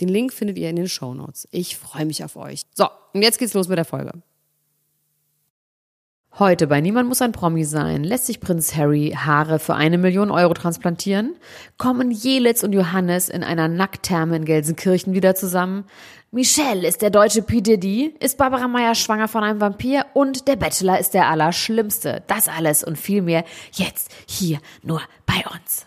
Den Link findet ihr in den Show Notes. Ich freue mich auf euch. So, und jetzt geht's los mit der Folge. Heute bei Niemand muss ein Promi sein lässt sich Prinz Harry Haare für eine Million Euro transplantieren, kommen Jelitz und Johannes in einer Nacktherme in Gelsenkirchen wieder zusammen, Michelle ist der deutsche P. Diddy, ist Barbara Meyer schwanger von einem Vampir und der Bachelor ist der Allerschlimmste. Das alles und viel mehr jetzt hier nur bei uns.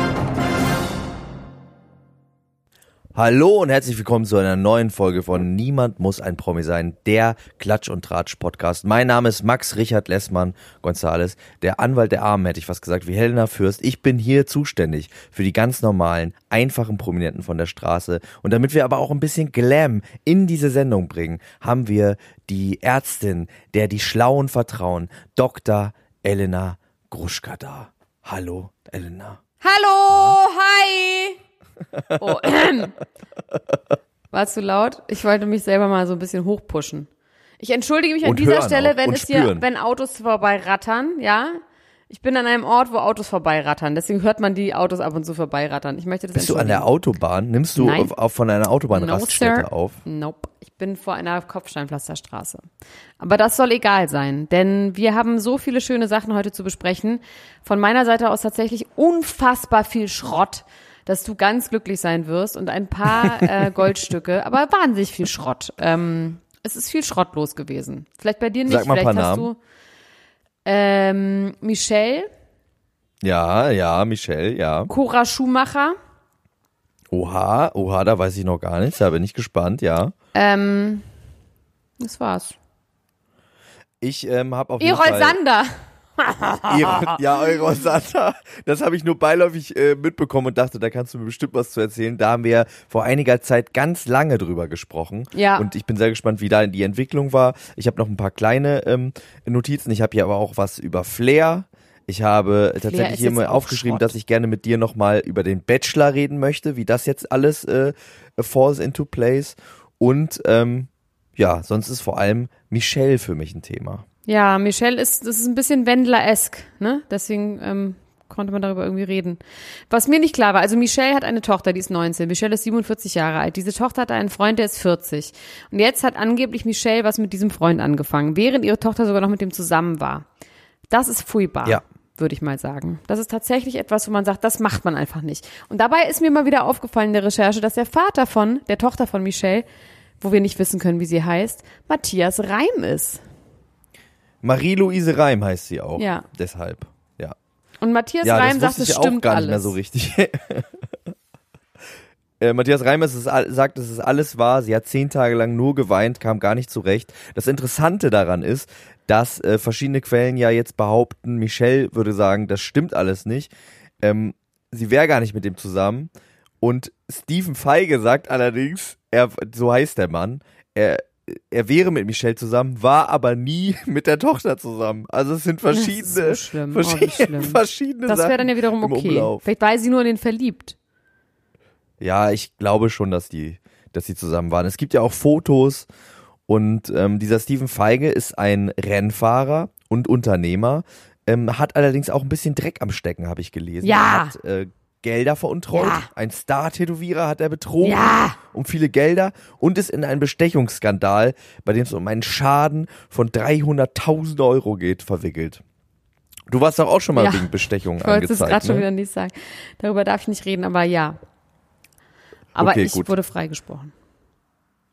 Hallo und herzlich willkommen zu einer neuen Folge von Niemand muss ein Promi sein, der Klatsch und Tratsch Podcast. Mein Name ist Max Richard Lessmann Gonzales, der Anwalt der Armen, hätte ich fast gesagt, wie Helena Fürst. Ich bin hier zuständig für die ganz normalen, einfachen Prominenten von der Straße. Und damit wir aber auch ein bisschen Glam in diese Sendung bringen, haben wir die Ärztin, der die Schlauen vertrauen, Dr. Elena Gruschka da. Hallo, Elena. Hallo, hi! Oh. War zu laut? Ich wollte mich selber mal so ein bisschen hochpushen. Ich entschuldige mich an Und dieser Stelle, auch. wenn Und es hier, spüren. wenn Autos vorbeirattern, ja. Ich bin an einem Ort, wo Autos vorbeirattern. Deswegen hört man die Autos ab und zu vorbeirattern. Ich möchte das Bist du an der. Autobahn? Nimmst du auf, auf von einer Autobahnraststätte no, auf? Nope. Ich bin vor einer Kopfsteinpflasterstraße. Aber das soll egal sein, denn wir haben so viele schöne Sachen heute zu besprechen. Von meiner Seite aus tatsächlich unfassbar viel Schrott, dass du ganz glücklich sein wirst und ein paar äh, Goldstücke, aber wahnsinnig viel Schrott. Ähm, es ist viel Schrott los gewesen. Vielleicht bei dir nicht, Sag mal ein vielleicht paar hast Namen. du ähm, Michelle, Ja, ja, Michelle, ja. Cora Schumacher, Oha, oha, da weiß ich noch gar nichts, da bin ich gespannt, ja. ähm, das war's. Ich ähm, habe auf jeden Fall... Sander. Erol, ja, Sander. Das habe ich nur beiläufig äh, mitbekommen und dachte, da kannst du mir bestimmt was zu erzählen. Da haben wir vor einiger Zeit ganz lange drüber gesprochen. Ja. Und ich bin sehr gespannt, wie da die Entwicklung war. Ich habe noch ein paar kleine ähm, Notizen. Ich habe hier aber auch was über Flair. Ich habe tatsächlich hier mal aufgeschrieben, Schrott. dass ich gerne mit dir nochmal über den Bachelor reden möchte, wie das jetzt alles äh, falls into place. Und ähm, ja, sonst ist vor allem Michelle für mich ein Thema. Ja, Michelle ist, das ist ein bisschen Wendler-esk, ne? Deswegen ähm, konnte man darüber irgendwie reden. Was mir nicht klar war, also Michelle hat eine Tochter, die ist 19. Michelle ist 47 Jahre alt. Diese Tochter hat einen Freund, der ist 40. Und jetzt hat angeblich Michelle was mit diesem Freund angefangen, während ihre Tochter sogar noch mit dem zusammen war. Das ist furchtbar. Ja. Würde ich mal sagen. Das ist tatsächlich etwas, wo man sagt, das macht man einfach nicht. Und dabei ist mir mal wieder aufgefallen in der Recherche, dass der Vater von, der Tochter von Michelle, wo wir nicht wissen können, wie sie heißt, Matthias Reim ist. Marie-Louise Reim heißt sie auch. Ja. Deshalb, ja. Und Matthias Ja, Reim das sagt, es ich auch stimmt gar alles. nicht mehr so richtig. Äh, Matthias Reim ist es, all- sagt, es alles wahr. Sie hat zehn Tage lang nur geweint, kam gar nicht zurecht. Das Interessante daran ist, dass äh, verschiedene Quellen ja jetzt behaupten, Michelle würde sagen, das stimmt alles nicht. Ähm, sie wäre gar nicht mit dem zusammen. Und Stephen Feige sagt allerdings, er, so heißt der Mann, er, er wäre mit Michelle zusammen, war aber nie mit der Tochter zusammen. Also es sind Das verschiedene, ist so schlimm. Oh, verschiedene, schlimm. verschiedene Das Sachen wäre dann ja wiederum im okay. Umlauf. Vielleicht war sie nur in den verliebt. Ja, ich glaube schon, dass die, dass die zusammen waren. Es gibt ja auch Fotos und ähm, dieser Steven Feige ist ein Rennfahrer und Unternehmer, ähm, hat allerdings auch ein bisschen Dreck am Stecken, habe ich gelesen. Ja. Er hat äh, Gelder veruntreut, Ja. ein Star-Tätowierer hat er betrogen Ja. um viele Gelder und ist in einen Bestechungsskandal, bei dem es um einen Schaden von 300.000 Euro geht, verwickelt. Du warst doch auch schon mal Ja. wegen Bestechung Ich wollte es gerade angezeigt, schon ne? wieder nicht sagen. Darüber darf ich nicht reden, aber ja. Aber Okay, ich gut. wurde freigesprochen.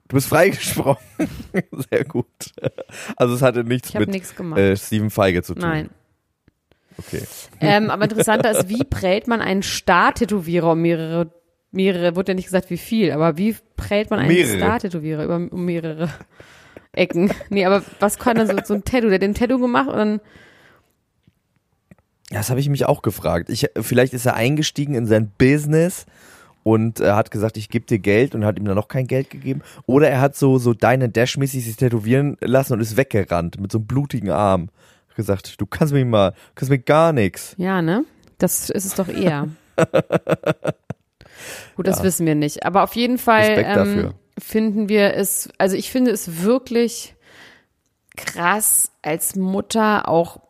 Du bist freigesprochen. Sehr gut. Also es hatte nichts Ich mit nichts äh, Steven Feige zu tun. Nein. Okay. Ähm, aber interessanter ist, wie prellt man einen Star-Tätowierer um mehrere, mehrere, wurde ja nicht gesagt, wie viel, aber wie prellt man einen Mehrere. Star-Tätowierer über um mehrere Ecken? Nee, aber was kann dann so, so ein Tattoo? Der hat den Tattoo gemacht und dann, Ja, das habe ich mich auch gefragt. Ich, vielleicht ist er eingestiegen in sein Business und äh, hat gesagt, ich gebe dir Geld und hat ihm dann noch kein Geld gegeben. Oder er hat so, so deine Dash-mäßig sich tätowieren lassen und ist weggerannt mit so einem blutigen Arm. Gesagt, du kannst mich mal, kannst mir gar nichts. ja, ne? Das ist es doch eher. Gut, das wissen wir nicht. Aber auf jeden Fall ähm, finden wir es, also ich finde es wirklich krass als Mutter auch,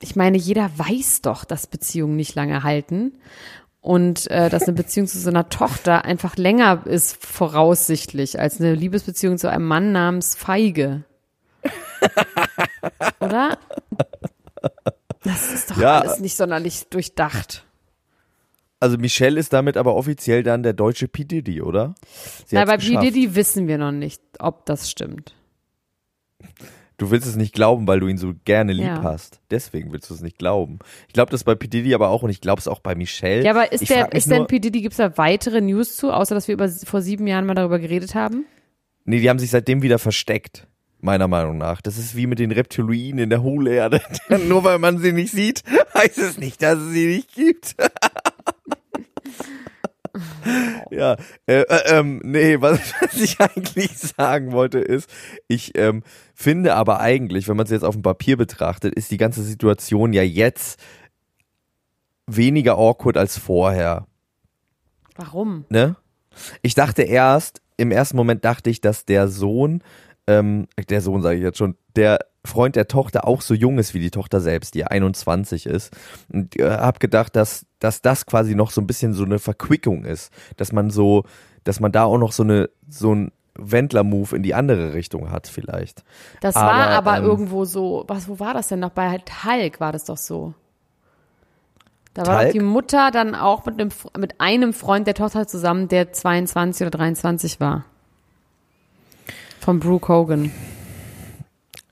ich meine, jeder weiß doch, dass Beziehungen nicht lange halten und äh, dass eine Beziehung zu so einer Tochter einfach länger ist, voraussichtlich, als eine Liebesbeziehung zu einem Mann namens Feige. Oder? Das ist doch Ja. alles nicht sonderlich durchdacht. Also Michelle ist damit aber offiziell dann der deutsche P. Diddy, oder? Sie Na, bei P. geschafft. Diddy wissen wir noch nicht, ob das stimmt. Du willst es nicht glauben, weil du ihn so gerne lieb Ja. hast. Deswegen willst du es nicht glauben. Ich glaube das bei P. Diddy aber auch und ich glaube es auch bei Michelle. Ja, aber ist ich der, ist denn P. Diddy, gibt's da weitere News zu, außer dass wir über, vor sieben Jahren mal darüber geredet haben? Nee, die haben sich seitdem wieder versteckt. Meiner Meinung nach. Das ist wie mit den Reptiloiden in der Hohlerde. Nur weil man sie nicht sieht, heißt es nicht, dass es sie nicht gibt. ja, äh, äh, ähm, nee, was, was ich eigentlich sagen wollte ist, ich ähm, finde aber eigentlich, wenn man es jetzt auf dem Papier betrachtet, ist die ganze Situation ja jetzt weniger awkward als vorher Warum? ne? Ich dachte erst, im ersten Moment dachte ich, dass der Sohn, ähm, der Sohn sage ich jetzt schon, der Freund der Tochter auch so jung ist wie die Tochter selbst, die 21 ist. Und äh, hab gedacht, dass, dass das quasi noch so ein bisschen so eine Verquickung ist, dass man so, dass man da auch noch so eine, so ein Wendler-Move in die andere Richtung hat vielleicht. Das war Aber, aber ähm, irgendwo so, was, wo war das denn noch? Bei halt Hulk war das doch so. Da war doch die Mutter dann auch mit einem, mit einem Freund der Tochter zusammen, der 22 oder 23 war. Von Brooke Hogan.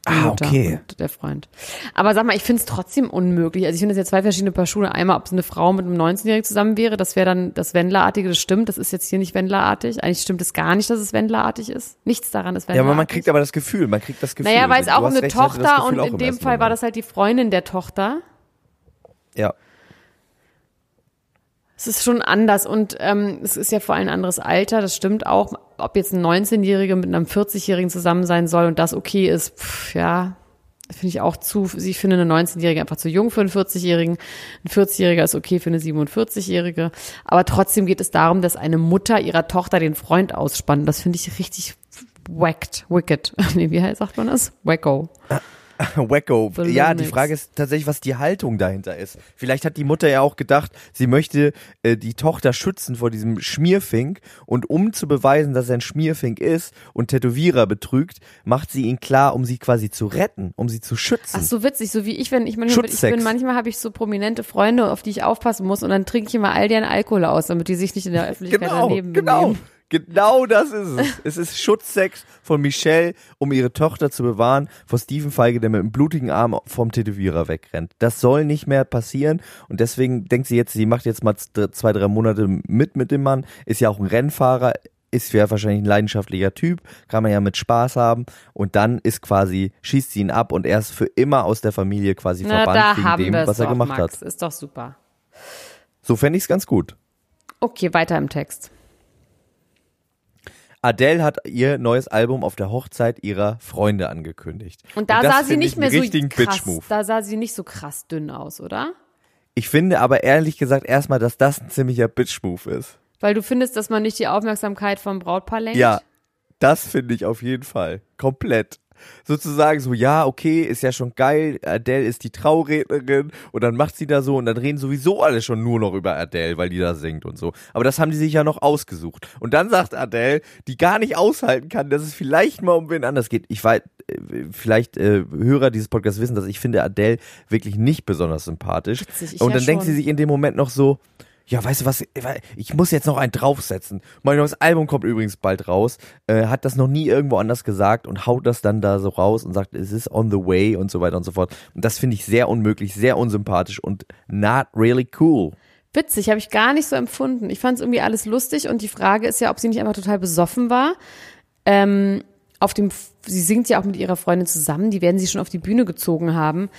Ah, okay. Der Freund. Aber sag mal, ich finde es trotzdem unmöglich. Also ich finde es ja zwei verschiedene Paar Schuhe. Einmal, ob es eine Frau mit einem 19-Jährigen zusammen wäre, das wäre dann das Wendlerartige, das stimmt. Das ist jetzt hier nicht Wendlerartig. Eigentlich stimmt es gar nicht, dass es Wendlerartig ist. Nichts daran ist Ja, Wendlerartig. aber man kriegt aber das Gefühl, man kriegt das Gefühl. Naja, weil es Du auch eine recht, Tochter und in dem Fall war Moment. das halt die Freundin der Tochter. Ja. Es ist schon anders und ähm, es ist ja vor allem ein anderes Alter, das stimmt auch. Ob jetzt ein 19-Jähriger mit einem 40-Jährigen zusammen sein soll und das okay ist, pff, ja, finde ich auch zu. Ich finde eine 19-Jährige einfach zu jung für einen 40-Jährigen. Ein 40-Jähriger ist okay für eine 47-Jährige. Aber trotzdem geht es darum, dass eine Mutter ihrer Tochter den Freund ausspannt. Das finde ich richtig whacked, wicked. Nee, wie heißt- sagt man das? Wacko. Wacko. Ja, die. Frage ist tatsächlich, was die Haltung dahinter ist. Vielleicht hat die Mutter ja auch gedacht, sie möchte äh, die Tochter schützen vor diesem Schmierfink und um zu beweisen, dass er ein Schmierfink ist und Tätowierer betrügt, macht sie ihn klar, um sie quasi zu retten, um sie zu schützen. Ach so witzig, so wie ich, wenn ich manchmal, ich bin, manchmal habe ich so prominente Freunde, auf die ich aufpassen muss und dann trinke ich immer all deren Alkohol aus, damit die sich nicht in der Öffentlichkeit Genau, daneben genau. benehmen. Genau das ist es. Es ist Schutzsex von Michelle, um ihre Tochter zu bewahren vor Steven Feige, der mit einem blutigen Arm vom Tätowierer wegrennt. Das soll nicht mehr passieren und deswegen denkt sie jetzt, sie macht jetzt mal zwei, drei Monate mit mit dem Mann, ist ja auch ein Rennfahrer, ist ja wahrscheinlich ein leidenschaftlicher Typ, kann man ja mit Spaß haben und dann ist quasi, schießt sie ihn ab und er ist für immer aus der Familie quasi Na, verbannt da wegen haben dem, was er doch, gemacht Max. hat. Ist doch super. So fände ich es ganz gut. Okay, weiter im Text. Adele hat ihr neues Album auf der Hochzeit ihrer Freunde angekündigt. Und da das sah sie nicht ich mehr so krass, da sah sie nicht so krass dünn aus, oder? Ich finde aber ehrlich gesagt erstmal, dass das ein ziemlicher Bitch-Move ist. Weil du findest, dass man nicht die Aufmerksamkeit vom Brautpaar lenkt? Ja, das finde ich auf jeden Fall. Komplett. Sozusagen so, ja, okay, ist ja schon geil, Adele ist die Traurednerin und dann macht sie da so und dann reden sowieso alle schon nur noch über Adele, weil die da singt und so. Aber das haben die sich ja noch ausgesucht. Und dann sagt Adele, die gar nicht aushalten kann, dass es vielleicht mal um wen anders geht. Ich weiß, äh, vielleicht äh, Hörer dieses Podcasts wissen, dass ich finde Adele wirklich nicht besonders sympathisch. Witzig, und ja dann denkt schon. sie sich in dem Moment noch so, ja, weißt du was, ich muss jetzt noch einen draufsetzen. Mein neues Album kommt übrigens bald raus, äh, hat das noch nie irgendwo anders gesagt und haut das dann da so raus und sagt, es ist on the way und so weiter und so fort. Und das finde ich sehr unmöglich, sehr unsympathisch und not really cool. Witzig, habe ich gar nicht so empfunden. Ich fand es irgendwie alles lustig und die Frage ist ja, ob sie nicht einfach total besoffen war. Ähm, auf dem, sie singt ja auch mit ihrer Freundin zusammen, die werden sie schon auf die Bühne gezogen haben.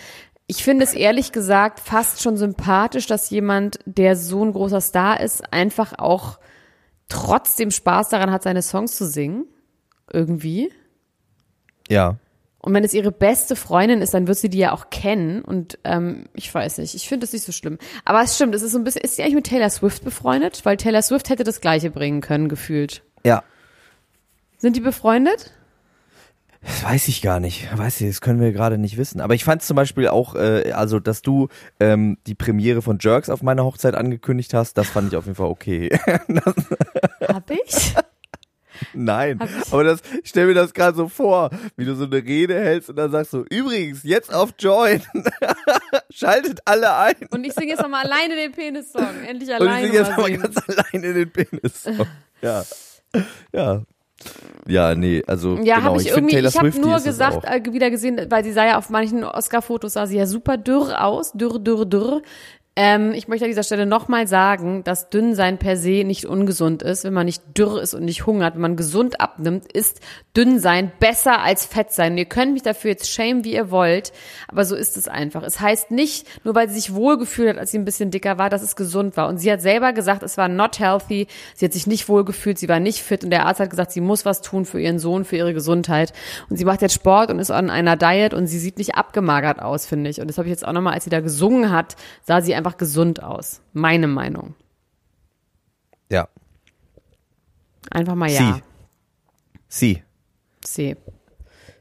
Ich finde es ehrlich gesagt fast schon sympathisch, dass jemand, der so ein großer Star ist, einfach auch trotzdem Spaß daran hat, seine Songs zu singen. Irgendwie. Ja. Und wenn es ihre beste Freundin ist, dann wird sie die ja auch kennen. Und ähm, ich weiß nicht, ich finde es nicht so schlimm. Aber es stimmt, es ist so ein bisschen, ist sie eigentlich mit Taylor Swift befreundet? Weil Taylor Swift hätte das Gleiche bringen können, gefühlt. Ja. Sind die befreundet? Das weiß ich gar nicht. Weiß ich, das können wir gerade nicht wissen. Aber ich fand zum Beispiel auch, äh, also dass du ähm, die Premiere von Jerks auf meiner Hochzeit angekündigt hast, das fand ich auf jeden Fall okay. Hab ich? Nein, aber das, ich stell mir das gerade so vor, wie du so eine Rede hältst und dann sagst du, übrigens, jetzt auf Join. Schaltet alle ein. Und ich singe jetzt nochmal alleine den Penis-Song. Endlich alleine. Und ich singe jetzt nochmal ganz alleine den Penis-Song. Ja. Ja, ja, nee, also ja, genau. Hab ich, ich irgendwie, ich habe nur gesagt, äh, wieder gesehen, weil sie sah ja auf manchen Oscar-Fotos sah sie ja super dürr aus, dürr, dürr, dürr. Ähm, ich möchte an dieser Stelle nochmal sagen, dass Dünnsein per se nicht ungesund ist. Wenn man nicht dürr ist und nicht hungert, wenn man gesund abnimmt, ist Dünnsein besser als Fettsein. Ihr könnt mich dafür jetzt schämen, wie ihr wollt, aber so ist es einfach. Es heißt nicht, nur weil sie sich wohlgefühlt hat, als sie ein bisschen dicker war, dass es gesund war. Und sie hat selber gesagt, es war not healthy. Sie hat sich nicht wohlgefühlt, sie war nicht fit und der Arzt hat gesagt, sie muss was tun für ihren Sohn, für ihre Gesundheit. Und sie macht jetzt Sport und ist an einer Diet und sie sieht nicht abgemagert aus, finde ich. Und das habe ich jetzt auch nochmal, als sie da gesungen hat, sah sie einfach einfach gesund aus. Meine Meinung. Ja. Einfach mal ja. Sie. Sie.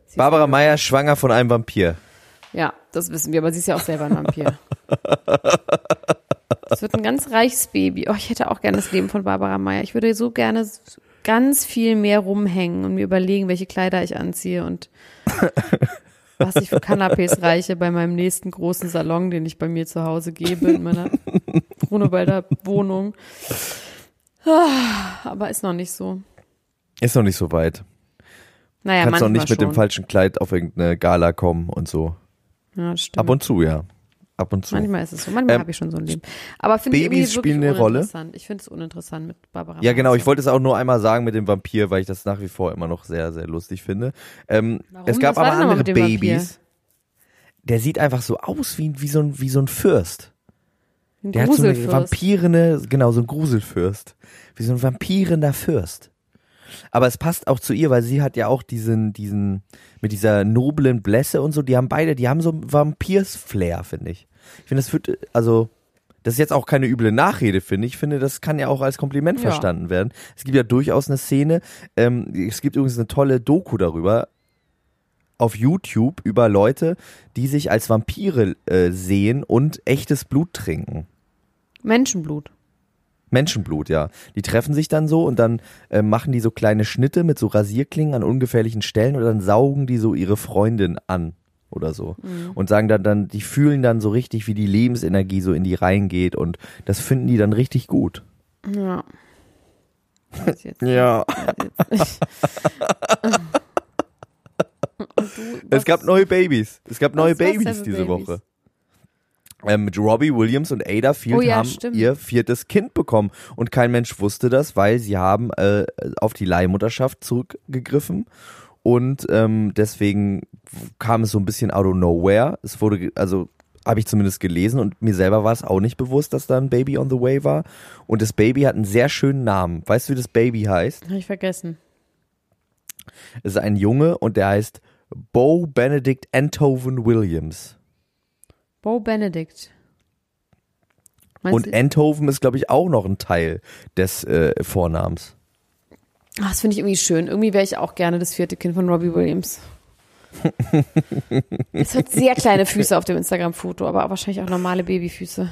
Sie. Barbara Meyer schwanger von einem Vampir. Ja, das wissen wir, aber sie ist ja auch selber ein Vampir. Es wird ein ganz reiches Baby. Oh, ich hätte auch gerne das Leben von Barbara Meyer. Ich würde so gerne ganz viel mehr rumhängen und mir überlegen, welche Kleider ich anziehe und was ich für Canapés reiche bei meinem nächsten großen Salon, den ich bei mir zu Hause gebe, in meiner Grunewalder Wohnung. Ah, aber ist noch nicht so. Ist noch nicht so weit. Naja, Kannst noch nicht mit schon. dem falschen Kleid auf irgendeine Gala kommen und so. Ja, stimmt. Ab und zu, ja. Ab und zu. Manchmal ist es so. Manchmal ähm, habe ich schon so ein Leben. Aber finde ich Babys spielen eine Rolle. Ich finde es uninteressant mit Barbara. Ja, genau. Ich wollte es auch nur einmal sagen mit dem Vampir, weil ich das nach wie vor immer noch sehr, sehr lustig finde. Ähm, Warum? Es gab Was aber andere Babys. Der sieht einfach so aus wie, wie, so, ein, wie so ein Fürst. Ein Der hat so eine Gruselfürst. vampirende, genau, so ein Gruselfürst. Wie so ein vampirender Fürst. Aber es passt auch zu ihr, weil sie hat ja auch diesen, diesen, mit dieser noblen Blässe und so, die haben beide, die haben so Vampirs-Flair, finde ich. Ich finde, das wird, also, das ist jetzt auch keine üble Nachrede, finde ich. Ich finde, das kann ja auch als Kompliment Ja. verstanden werden. Es gibt ja durchaus eine Szene, ähm, es gibt übrigens eine tolle Doku darüber, auf YouTube über Leute, die sich als Vampire äh, sehen und echtes Blut trinken. Menschenblut. Menschenblut, ja. Die treffen sich dann so und dann äh, machen die so kleine Schnitte mit so Rasierklingen an ungefährlichen Stellen und dann saugen die so ihre Freundin an oder so. Und sagen dann, dann, die fühlen dann so richtig, wie die Lebensenergie so in die Reihen geht und das finden die dann richtig gut. Ja. Ja. Es gab neue Babys. Es gab neue Babys diese Babys? Woche. Ähm, mit Robbie Williams und Ada Field Oh ja, haben stimmt. ihr viertes Kind bekommen und kein Mensch wusste das, weil sie haben äh, auf die Leihmutterschaft zurückgegriffen und ähm, deswegen kam es so ein bisschen out of nowhere. Es wurde, also habe ich zumindest gelesen und mir selber war es auch nicht bewusst, dass da ein Baby on the way war. Und das Baby hat einen sehr schönen Namen. Weißt du, wie das Baby heißt? Hab ich vergessen. Es ist ein Junge und der heißt Bo Benedict Enthoven Williams. Bo Benedict. Meinst Und du- Enthoven ist, glaube ich, auch noch ein Teil des äh, Vornamens. Ach, das finde ich irgendwie schön. Irgendwie wäre ich auch gerne das vierte Kind von Robbie Williams. es hat sehr kleine Füße auf dem Instagram-Foto, aber wahrscheinlich auch normale Babyfüße.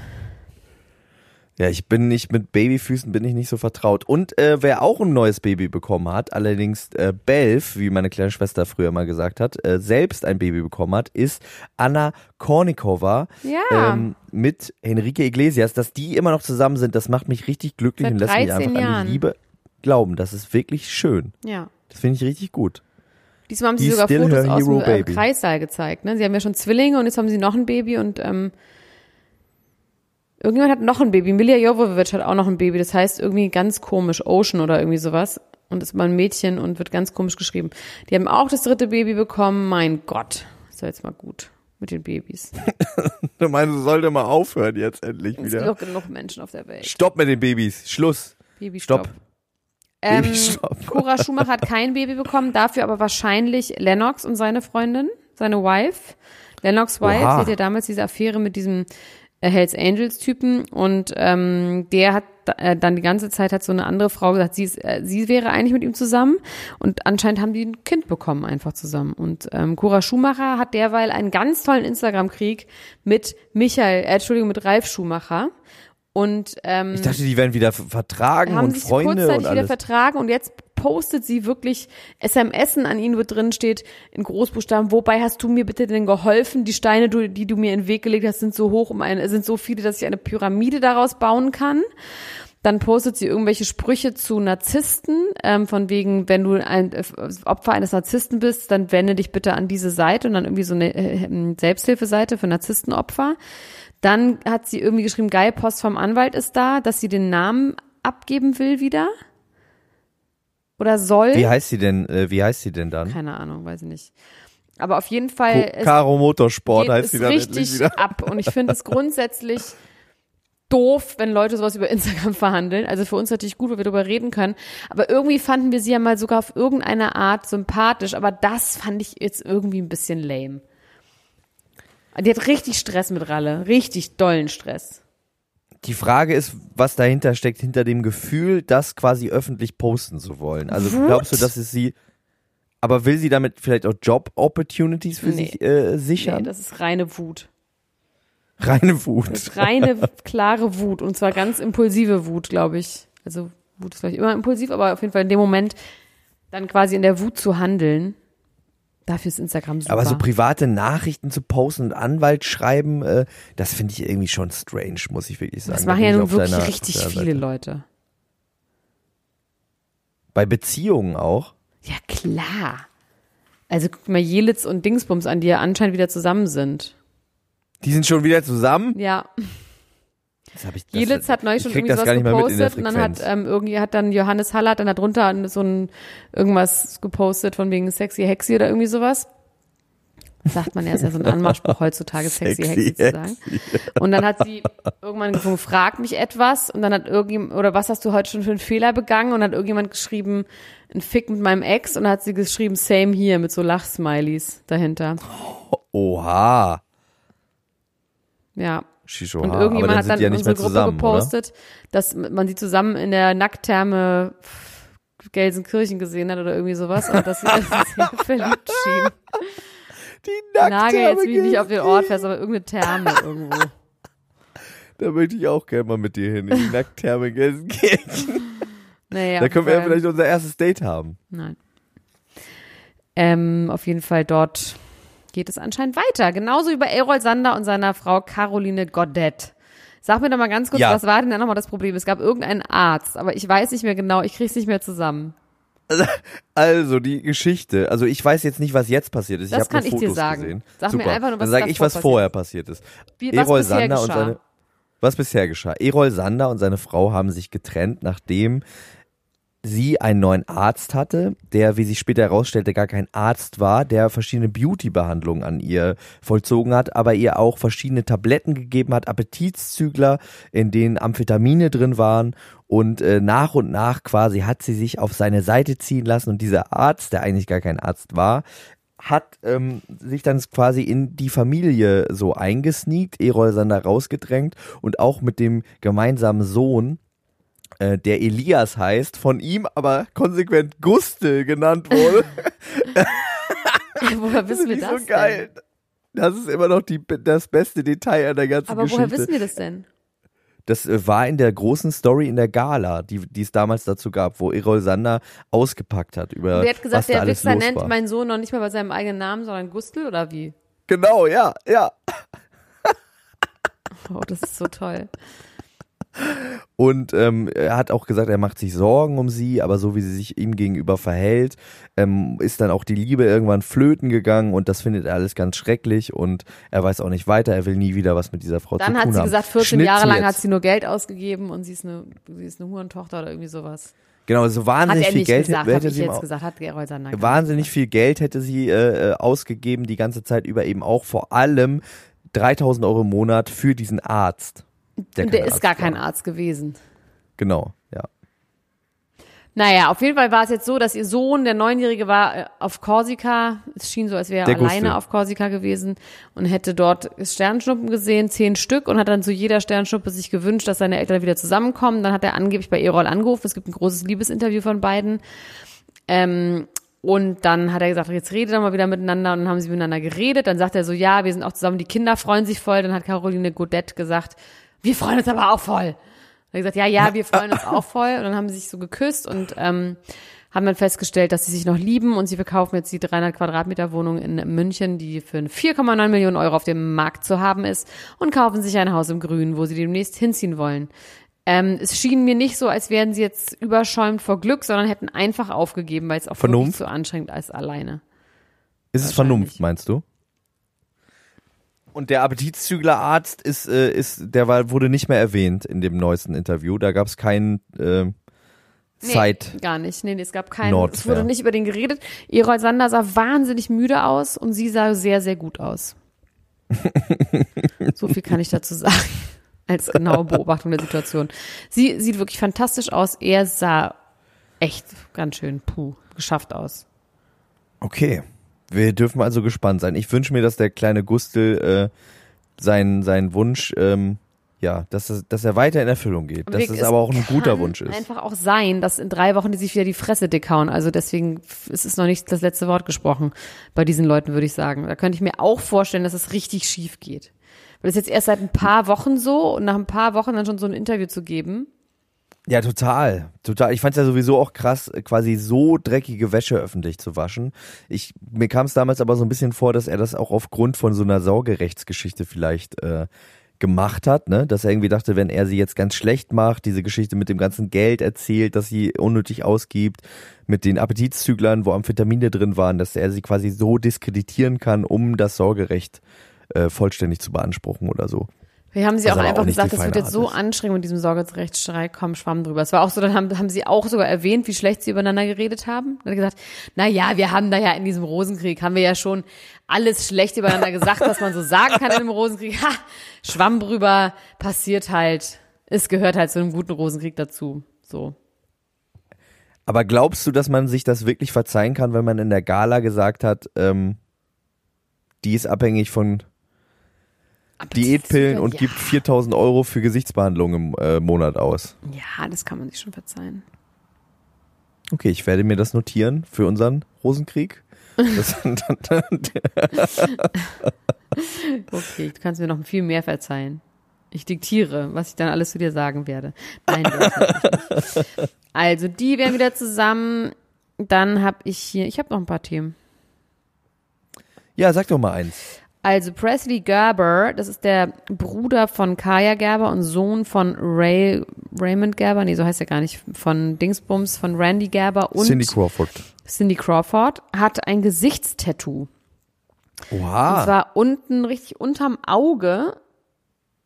Ja, ich bin nicht mit Babyfüßen bin ich nicht so vertraut. Und äh, wer auch ein neues Baby bekommen hat, allerdings äh, Belf, wie meine kleine Schwester früher mal gesagt hat, äh, selbst ein Baby bekommen hat, ist Anna Kornikova Ja. ähm, mit Enrique Iglesias. Dass die immer noch zusammen sind, das macht mich richtig glücklich Seit und lässt mich 13 einfach an Jahren. die Liebe glauben. Das ist wirklich schön. Ja. Das finde ich richtig gut. Diesmal haben sie He's sogar Fotos aus dem äh, baby. Kreissaal gezeigt. Ne? Sie haben ja schon Zwillinge und jetzt haben sie noch ein Baby und ähm, irgendjemand hat noch ein Baby. Milja Jovovic hat auch noch ein Baby. Das heißt irgendwie ganz komisch, Ocean oder irgendwie sowas. Und ist mal ein Mädchen und wird ganz komisch geschrieben. Die haben auch das dritte Baby bekommen. Mein Gott, ist ja jetzt mal gut mit den Babys. Du meinst, du sollte mal aufhören jetzt endlich Es gibt doch genug Menschen auf der Welt. Stopp mit den Babys. Schluss. Babystopp. Stopp. Ähm, Babystopp. Cora Schumacher hat kein Baby bekommen, dafür aber wahrscheinlich Lennox und seine Freundin, seine Wife. Lennox Wife, hat ja damals diese Affäre mit diesem Hells Angels Typen und ähm, der hat äh, dann die ganze Zeit hat so eine andere Frau gesagt, sie, ist, äh, sie wäre eigentlich mit ihm zusammen und anscheinend haben die ein Kind bekommen einfach zusammen und ähm, Cora Schumacher hat derweil einen ganz tollen Instagram-Krieg mit Michael, äh, Entschuldigung, mit Ralf Schumacher und ähm, Ich dachte, die werden wieder vertragen haben und sich Freunde kurzzeitig und wieder alles. vertragen und jetzt postet sie wirklich SMS an ihn, wo drin steht in Großbuchstaben, wobei hast du mir bitte denn geholfen? Die Steine, die du mir in den Weg gelegt hast, sind so hoch, um eine, sind so viele, dass ich eine Pyramide daraus bauen kann. Dann postet sie irgendwelche Sprüche zu Narzissten, ähm, von wegen, wenn du ein äh, Opfer eines Narzissten bist, dann wende dich bitte an diese Seite und dann irgendwie so eine äh, Selbsthilfeseite für Narzisstenopfer. Dann hat sie irgendwie geschrieben, geil, Post vom Anwalt ist da, dass sie den Namen abgeben will wieder. Oder soll. Wie heißt sie denn, äh, wie heißt sie denn dann? Keine Ahnung, weiß ich nicht. Aber auf jeden Fall Co Caro Motorsport heißt es sie dann richtig wieder. ab. Und ich finde es grundsätzlich doof, wenn Leute sowas über Instagram verhandeln. Also für uns natürlich gut, weil wir darüber reden können. Aber irgendwie fanden wir sie ja mal sogar auf irgendeine Art sympathisch. Aber das fand ich jetzt irgendwie ein bisschen lame. Die hat richtig Stress mit Ralle. Richtig dollen Stress. Die Frage ist, was dahinter steckt, hinter dem Gefühl, das quasi öffentlich posten zu wollen. Also Wut? glaubst du, dass es sie, aber will sie damit vielleicht auch Job-Opportunities für Nee. sich äh, Nee, sichern? das ist reine Wut. Reine Wut. Reine, klare Wut. Und zwar ganz impulsive Wut, glaube ich. Also Wut ist vielleicht immer impulsiv, aber auf jeden Fall in dem Moment dann quasi in der Wut zu handeln. Dafür ist Instagram super. Aber so private Nachrichten zu posten und Anwalt schreiben, äh, das finde ich irgendwie schon strange, muss ich wirklich sagen. das Da machen bin ja nun wirklich deiner- richtig viele. Leute. Bei Beziehungen auch. Ja, klar. Also guck mal Jelitz und Dingsbums an, die ja anscheinend wieder zusammen sind. Die sind schon wieder zusammen. Ja, Das hab ich, das, Jelitz hat neulich ich schon irgendwie das sowas gepostet und dann hat ähm, irgendwie hat dann Johannes Haller dann darunter so ein irgendwas gepostet von wegen sexy Hexi oder irgendwie sowas. Sagt man ja, ist ja so ein Anmachspruch heutzutage, sexy, Sexy Hexi zu sagen. Und dann hat sie irgendwann gefragt, frag mich etwas und dann hat irgendjemand, oder was hast du heute schon für einen Fehler begangen? Und dann hat irgendjemand geschrieben, ein Fick mit meinem Ex und dann hat sie geschrieben, same hier mit so Lachsmileys dahinter. Oha. Ja. Shisho, Und aber irgendjemand dann hat dann ja in unsere Gruppe zusammen, oder? gepostet, dass man sie zusammen in der Nacktherme Gelsenkirchen gesehen hat oder irgendwie sowas und dass sie sehr verliebt schien. Die Nagel jetzt Nacktherme wie nicht auf den Ort fest, aber irgendeine Therme irgendwo. Da möchte ich auch gerne mal mit dir hin, in die Nacktherme Gelsenkirchen. Naja, da können wir ja Fall- vielleicht unser erstes Date haben. Nein. Ähm, auf jeden Fall dort geht es anscheinend weiter. Genauso wie bei Errol Sander und seiner Frau Caroline Godet. Sag mir doch mal ganz kurz, Ja. was war denn da nochmal das Problem? Es gab irgendeinen Arzt, aber ich weiß nicht mehr genau, ich krieg's nicht mehr zusammen. Also, die Geschichte. Also, ich weiß jetzt nicht, was jetzt passiert ist. Das ich habe kann nur ich dir Fotos sagen. gesehen. Sag mir Super. einfach nur, was Dann sage ich, was vorher passiert ist. Wie, was Erol Sander geschah. und seine was bisher geschah. Erol Sander und seine Frau haben sich getrennt, nachdem sie einen neuen Arzt hatte, der, wie sich später herausstellte, gar kein Arzt war, der verschiedene Beauty-Behandlungen an ihr vollzogen hat, aber ihr auch verschiedene Tabletten gegeben hat, Appetitszügler, in denen Amphetamine drin waren. Und äh, nach und nach quasi hat sie sich auf seine Seite ziehen lassen. Und dieser Arzt, der eigentlich gar kein Arzt war, hat ähm, sich dann quasi in die Familie so eingesneakt, Erol Sander rausgedrängt und auch mit dem gemeinsamen Sohn, äh, der Elias heißt, von ihm aber konsequent Guste genannt wurde. Woher wissen wir das so geil. Das ist immer noch die, das beste Detail an der ganzen denn? Aber Geschichte. woher wissen wir das denn? Das äh, war in der großen Story in der Gala, die, die es damals dazu gab, wo Erol Sander ausgepackt hat über Und der hat gesagt, was der Wichser nennt war. meinen Sohn noch nicht mal bei seinem eigenen Namen, sondern Gustl oder wie? Genau, ja, ja. Oh, das ist so toll. Und ähm, er hat auch gesagt, er macht sich Sorgen um sie, aber so wie sie sich ihm gegenüber verhält, ähm, ist dann auch die Liebe irgendwann flöten gegangen und das findet er alles ganz schrecklich und er weiß auch nicht weiter, er will nie wieder was mit dieser Frau Dann zu hat tun sie haben. gesagt, 14 Schnitt Jahre lang jetzt. hat sie nur Geld ausgegeben und sie ist eine, sie ist eine Hurentochter oder irgendwie sowas. Genau, so Hat wahnsinnig viel Geld gesagt, hätte sie hat gesagt. Wahnsinnig viel Geld hätte sie äh, äh, ausgegeben, die ganze Zeit über eben auch vor allem 3000 Euro im Monat für diesen Arzt. Und der kein ist Arzt gar war. kein Arzt gewesen. Genau, ja. Naja, auf jeden Fall war es jetzt so, dass ihr Sohn, der Neunjährige, war äh, auf Korsika. Es schien so, als wäre Der er alleine Gustl. auf Korsika gewesen und hätte dort Sternschnuppen gesehen, zehn Stück, und hat dann zu jeder Sternschnuppe sich gewünscht, dass seine Eltern wieder zusammenkommen. Dann hat er angeblich bei Erol angerufen. Es gibt ein großes Liebesinterview von beiden. Ähm, und dann hat er gesagt, jetzt redet doch mal wieder miteinander und dann haben sie miteinander geredet. Dann sagt er so, ja, wir sind auch zusammen, die Kinder freuen sich voll. Dann hat Caroline Godet gesagt, wir freuen uns aber auch voll. Und er gesagt, ja, ja, wir freuen uns auch voll. Und dann haben sie sich so geküsst und ähm, haben dann festgestellt, dass sie sich noch lieben und sie verkaufen jetzt die 300 Quadratmeter Wohnung in München, die für 4,9 Millionen Euro auf dem Markt zu haben ist und kaufen sich ein Haus im Grünen, wo sie demnächst hinziehen wollen. Ähm, es schien mir nicht so, als wären sie jetzt überschäumt vor Glück, sondern hätten einfach aufgegeben, weil es auch wirklich Vernunft? zu anstrengend ist alleine. Ist es. Vernunft, meinst du? Und der Appetitzüglerarzt ist, äh, ist, der war, wurde nicht mehr erwähnt in dem neuesten Interview. Da gab es keinen äh, Zeit. Nee, gar nicht. Nee, nee, es gab keinen. Nordfair. Es wurde nicht über den geredet. Erol Sander sah wahnsinnig müde aus und sie sah sehr, sehr gut aus. so viel kann ich dazu sagen. Als genaue Beobachtung der Situation. Sie sieht wirklich fantastisch aus. Er sah echt ganz schön, puh, geschafft aus. Okay. Wir dürfen also gespannt sein. Ich wünsche mir, dass der kleine Gustel äh, sein, sein Wunsch, ähm, ja, dass, es- dass er weiter in Erfüllung geht. Dass Wirklich, es aber auch ein guter Wunsch ist. einfach auch sein, dass in drei Wochen die sich wieder die Fresse dick hauen. Also deswegen ist es noch nicht das letzte Wort gesprochen bei diesen Leuten, würde ich sagen. Da könnte ich mir auch vorstellen, dass es richtig schief geht. Weil es jetzt erst seit ein paar Wochen so und nach ein paar Wochen dann schon so ein Interview zu geben. Ja, total. Total. Ich fand es ja sowieso auch krass, quasi so dreckige Wäsche öffentlich zu waschen. Ich, mir kam es damals aber so ein bisschen vor, dass er das auch aufgrund von so einer Sorgerechtsgeschichte vielleicht äh, gemacht hat, ne? Dass er irgendwie dachte, wenn er sie jetzt ganz schlecht macht, diese Geschichte mit dem ganzen Geld erzählt, dass sie unnötig ausgibt, mit den Appetitzüglern, wo Amphetamine drin waren, dass er sie quasi so diskreditieren kann, um das Sorgerecht äh, vollständig zu beanspruchen oder so. Wir haben sie Was auch einfach auch gesagt, das wird jetzt so Art ist. anstrengend mit diesem Sorgerechtsstreit, komm, schwamm drüber. Es war auch so, dann haben, haben sie auch sogar erwähnt, wie schlecht sie übereinander geredet haben. Dann gesagt, na ja, wir haben da ja in diesem Rosenkrieg, haben wir ja schon alles schlecht übereinander gesagt, was man so sagen kann in einem Rosenkrieg. Ha, schwamm drüber, passiert halt. Es gehört halt zu einem guten Rosenkrieg dazu. So. Aber glaubst du, dass man sich das wirklich verzeihen kann, wenn man in der Gala gesagt hat, ähm, die ist abhängig von Diätpillen und ja. gibt 4000 Euro für Gesichtsbehandlung im äh, Monat aus? Ja, das kann man sich schon verzeihen. Okay, ich werde mir das notieren für unseren Rosenkrieg. Okay, du kannst mir noch viel mehr verzeihen. Ich diktiere, was ich dann alles zu dir sagen werde. Nein. Also, die wären wieder zusammen. Dann habe ich hier, ich habe noch ein paar Themen. ja, sag doch mal eins. Also Presley Gerber, das ist der Bruder von Kaya Gerber und Sohn von Ray, Raymond Gerber, nee, so heißt er gar nicht, von Dingsbums, von Randy Gerber und Cindy Crawford. Cindy Crawford, hat ein Gesichtstattoo. Und Oha. zwar unten, richtig unterm Auge,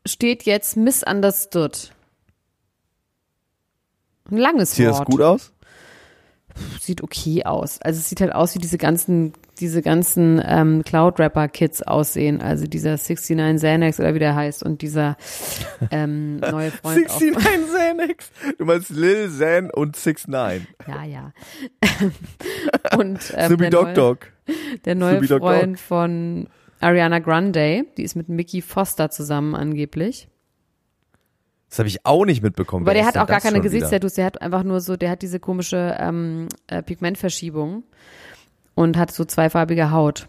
steht jetzt Misunderstood. Ein langes Sieht Wort. das gut aus? Sieht okay aus. Also es sieht halt aus, wie diese ganzen, diese ganzen ähm, Cloud-Rapper-Kids aussehen. Also dieser 69 Xanax oder wie der heißt und dieser ähm, neue Freund auch. 69 Xanax. Du meinst Lil Xan und 69. Ja, ja. und ähm, Snoopy der Dogg neue, Dogg. der neue Freund von Ariana Grande, die ist mit Mickey Foster zusammen angeblich. Das habe ich auch nicht mitbekommen. Aber der hat auch gar keine Gesichtstattoos, der hat einfach nur so, der hat diese komische ähm, äh, Pigmentverschiebung und hat so zweifarbige Haut.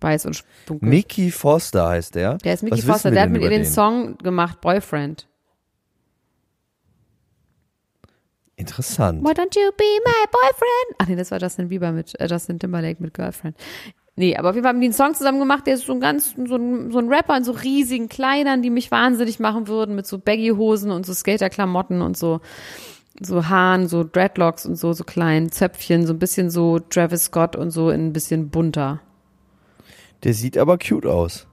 Weiß und dunkel. Mickey Foster heißt der. Der ist Mickey Was Foster, der hat mit ihr den, den Song gemacht, Boyfriend. Interessant. Why don't you be my boyfriend? Ach nee, das war Justin Bieber mit äh, Justin Timberlake mit Girlfriend. Nee, aber Fall haben einen Song zusammen gemacht, der ist so ein ganz, so ein, so ein Rapper in so riesigen Kleidern, die mich wahnsinnig machen würden, mit so Baggy-Hosen und so Skater-Klamotten und so, so Haaren, so Dreadlocks und so, so kleinen Zöpfchen, so ein bisschen so Travis Scott und so in ein bisschen bunter. Der sieht aber cute aus.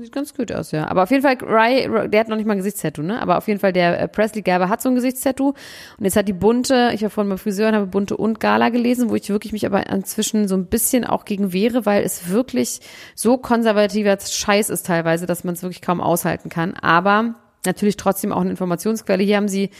Sieht ganz gut aus, ja. Aber auf jeden Fall, Ray, der hat noch nicht mal ein Gesichtstattoo, ne? Aber auf jeden Fall, der äh, Presley Gerber hat so ein Gesichtstattoo. Und jetzt hat die bunte, ich war vorhin beim Friseur und habe bunte und Gala gelesen, wo ich wirklich mich aber inzwischen so ein bisschen auch gegen wehre, weil es wirklich so konservativer Scheiß ist teilweise, dass man es wirklich kaum aushalten kann. Aber natürlich trotzdem auch eine Informationsquelle. Hier haben sie,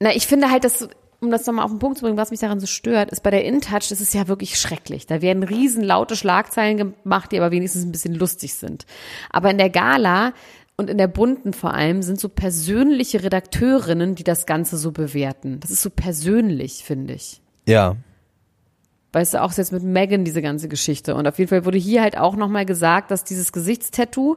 na, ich finde halt, dass um das nochmal auf den Punkt zu bringen, was mich daran so stört, ist bei der InTouch, das ist ja wirklich schrecklich. Da werden riesen laute Schlagzeilen gemacht, die aber wenigstens ein bisschen lustig sind. Aber in der Gala und in der bunten vor allem sind so persönliche Redakteurinnen, die das Ganze so bewerten. Das ist so persönlich, finde ich. Ja. Weißt du, auch jetzt mit Megan diese ganze Geschichte. Und auf jeden Fall wurde hier halt auch nochmal gesagt, dass dieses Gesichtstattoo,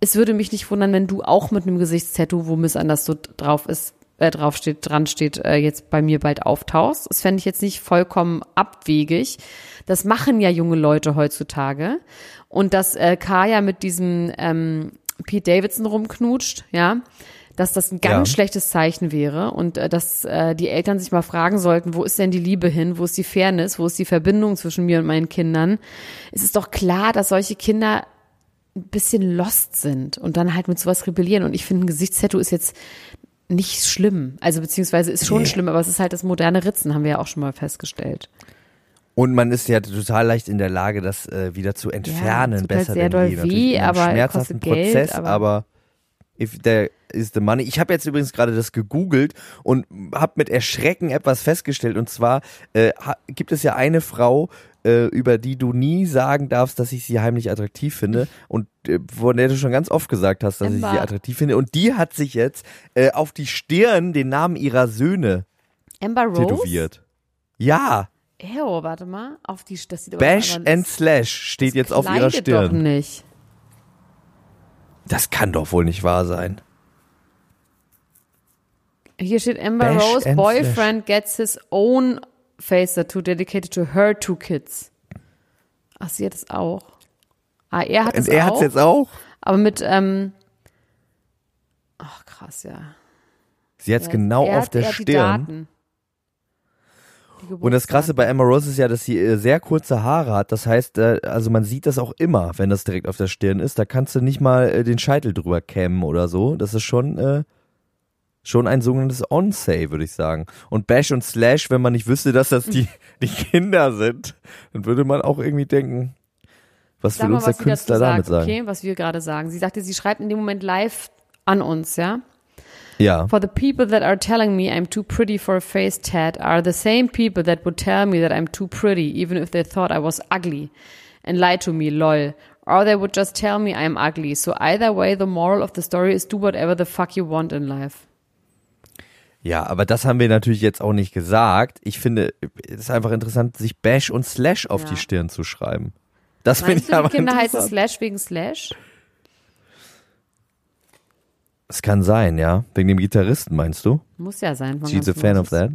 es würde mich nicht wundern, wenn du auch mit einem Gesichtstattoo, wo Miss Anders so drauf ist, äh, drauf steht, dran steht, äh, jetzt bei mir bald auftauchst. Das fände ich jetzt nicht vollkommen abwegig. Das machen ja junge Leute heutzutage. Und dass äh, Kaya mit diesem ähm, Pete Davidson rumknutscht, ja, dass das ein ganz Ja. schlechtes Zeichen wäre und äh, dass äh, die Eltern sich mal fragen sollten, wo ist denn die Liebe hin, wo ist die Fairness, wo ist die Verbindung zwischen mir und meinen Kindern. Es ist doch klar, dass solche Kinder ein bisschen lost sind und dann halt mit sowas rebellieren. Und ich finde, ein Gesichtstattoo ist jetzt nicht schlimm. Also beziehungsweise ist schon Nee. schlimm, aber es ist halt das moderne Ritzen, haben wir ja auch schon mal festgestellt. Und man ist ja total leicht in der Lage, das äh, wieder zu entfernen. tut halt besser sehr denn doll weh, aber schmerzhaften kostet Geld, Prozess, aber- aber if there is the money. Ich habe jetzt übrigens gerade das gegoogelt und habe mit Erschrecken etwas festgestellt. Und zwar äh, gibt es ja eine Frau, äh, über die du nie sagen darfst, dass ich sie heimlich attraktiv finde und äh, von der du schon ganz oft gesagt hast, dass ich Amber. sie attraktiv finde. Und die hat sich jetzt äh, auf die Stirn den Namen ihrer Söhne Amber Rose? tätowiert. Ja, Ew, warte mal. Auf die, das sieht Bash aber- and Slash steht jetzt auf ihrer kleidet doch Stirn. nicht. Das kann doch wohl nicht wahr sein. Hier steht Amber Bash Rose, boyfriend gets his own face tattoo dedicated to her two kids. Ach, sie hat es auch. Ah, er hat es Und er auch. hat's jetzt auch. Aber mit, ähm, ach krass, ja. Sie hat's Er- genau er auf hat- der er hat Stirn. Und das Krasse bei. Emma Rose ist ja, dass sie äh, sehr kurze Haare hat. Das heißt, äh, also man sieht das auch immer, wenn das direkt auf der Stirn ist. Da kannst du nicht mal äh, den Scheitel drüber kämmen oder so. Das ist schon, äh, schon ein sogenanntes On-Say, würde ich sagen. Und Bash und Slash, wenn man nicht wüsste, dass das die, die Kinder sind, dann würde man auch irgendwie denken, was Sag will mal, uns der Künstler damit sagen? okay, was wir gerade sagen. Sie sagte, sie schreibt in dem Moment live an uns, ja. Ja. For the people that are telling me I'm too pretty for a face tat are the same people that would tell me that I'm too pretty, even if they thought I was ugly, and lie to me, lol. Or they would just tell me I'm ugly. So either way, the moral of the story is do whatever the fuck you want in life. Ja, aber das haben wir natürlich jetzt auch nicht gesagt. Ich finde, es ist einfach interessant, sich Bash und Slash auf Ja. die Stirn zu schreiben. Das finde ich du, aber die Kinder heißen. Slash wegen Slash? Es kann sein, ja. Wegen dem Gitarristen, meinst du? Muss ja sein. von She's a fan of that.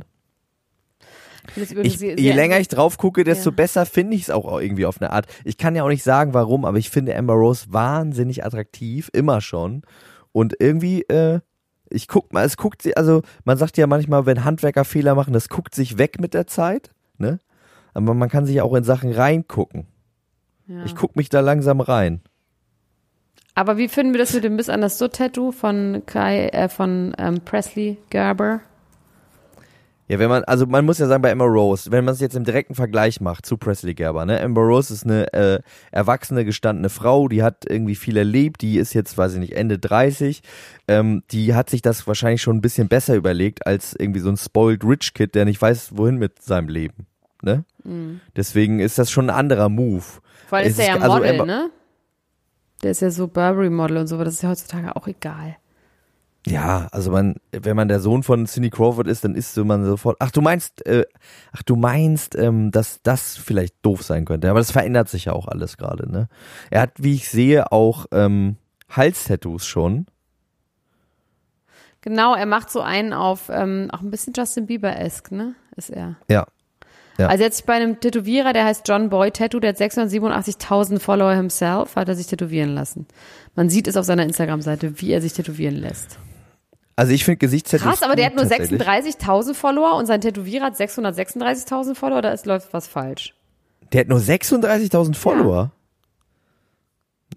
Ich je länger ich drauf gucke, desto Ja. besser finde ich es auch irgendwie auf eine Art. Ich kann ja auch nicht sagen, warum, aber ich finde Amber Rose wahnsinnig attraktiv, immer schon. Und irgendwie, äh, ich guck mal, es guckt sie, also man sagt ja manchmal, wenn Handwerker Fehler machen, das guckt sich weg mit der Zeit, ne? Aber man kann sich auch in Sachen reingucken. ja. Ich guck mich da langsam rein. Aber wie finden wir das mit dem Misunderstood Tattoo von Kai, äh, von ähm, Presley Gerber? Ja, wenn man, also man muss ja sagen, bei Emma Rose, wenn man es jetzt im direkten Vergleich macht zu Presley Gerber, ne? Emma Rose ist eine äh, erwachsene, gestandene Frau, die hat irgendwie viel erlebt, die ist jetzt, weiß ich nicht, Ende 30, ähm, die hat sich das wahrscheinlich schon ein bisschen besser überlegt als irgendwie so ein spoiled rich Kid, der nicht weiß, wohin mit seinem Leben, ne? Deswegen ist das schon ein anderer Move. Vor allem Es ist der ja also Model, Emma- ne? Der ist ja so Burberry-Model und so, aber das ist ja heutzutage auch egal. Ja, also man, wenn man der Sohn von Cindy Crawford ist, dann ist so man sofort. Ach, du meinst, äh, ach, du meinst, ähm, dass das vielleicht doof sein könnte. Aber das verändert sich ja auch alles gerade, ne? Er hat, wie ich sehe, auch ähm, Halstattoos schon. Genau, er macht so einen auf, ähm, auch ein bisschen Justin Bieber-esque, ne? Ist er. Ja. Ja. Also jetzt bei einem Tätowierer, der heißt John Boy Tattoo, der hat 687.000 Follower himself, hat er sich tätowieren lassen. Man sieht es auf seiner Instagram-Seite, wie er sich tätowieren lässt. Also ich finde Gesichtstattoos. Krass, aber der hat nur tatsächlich. 36.000 Follower und sein Tätowierer hat 636.000 Follower, da ist, läuft was falsch. Der hat nur 36.000 Follower.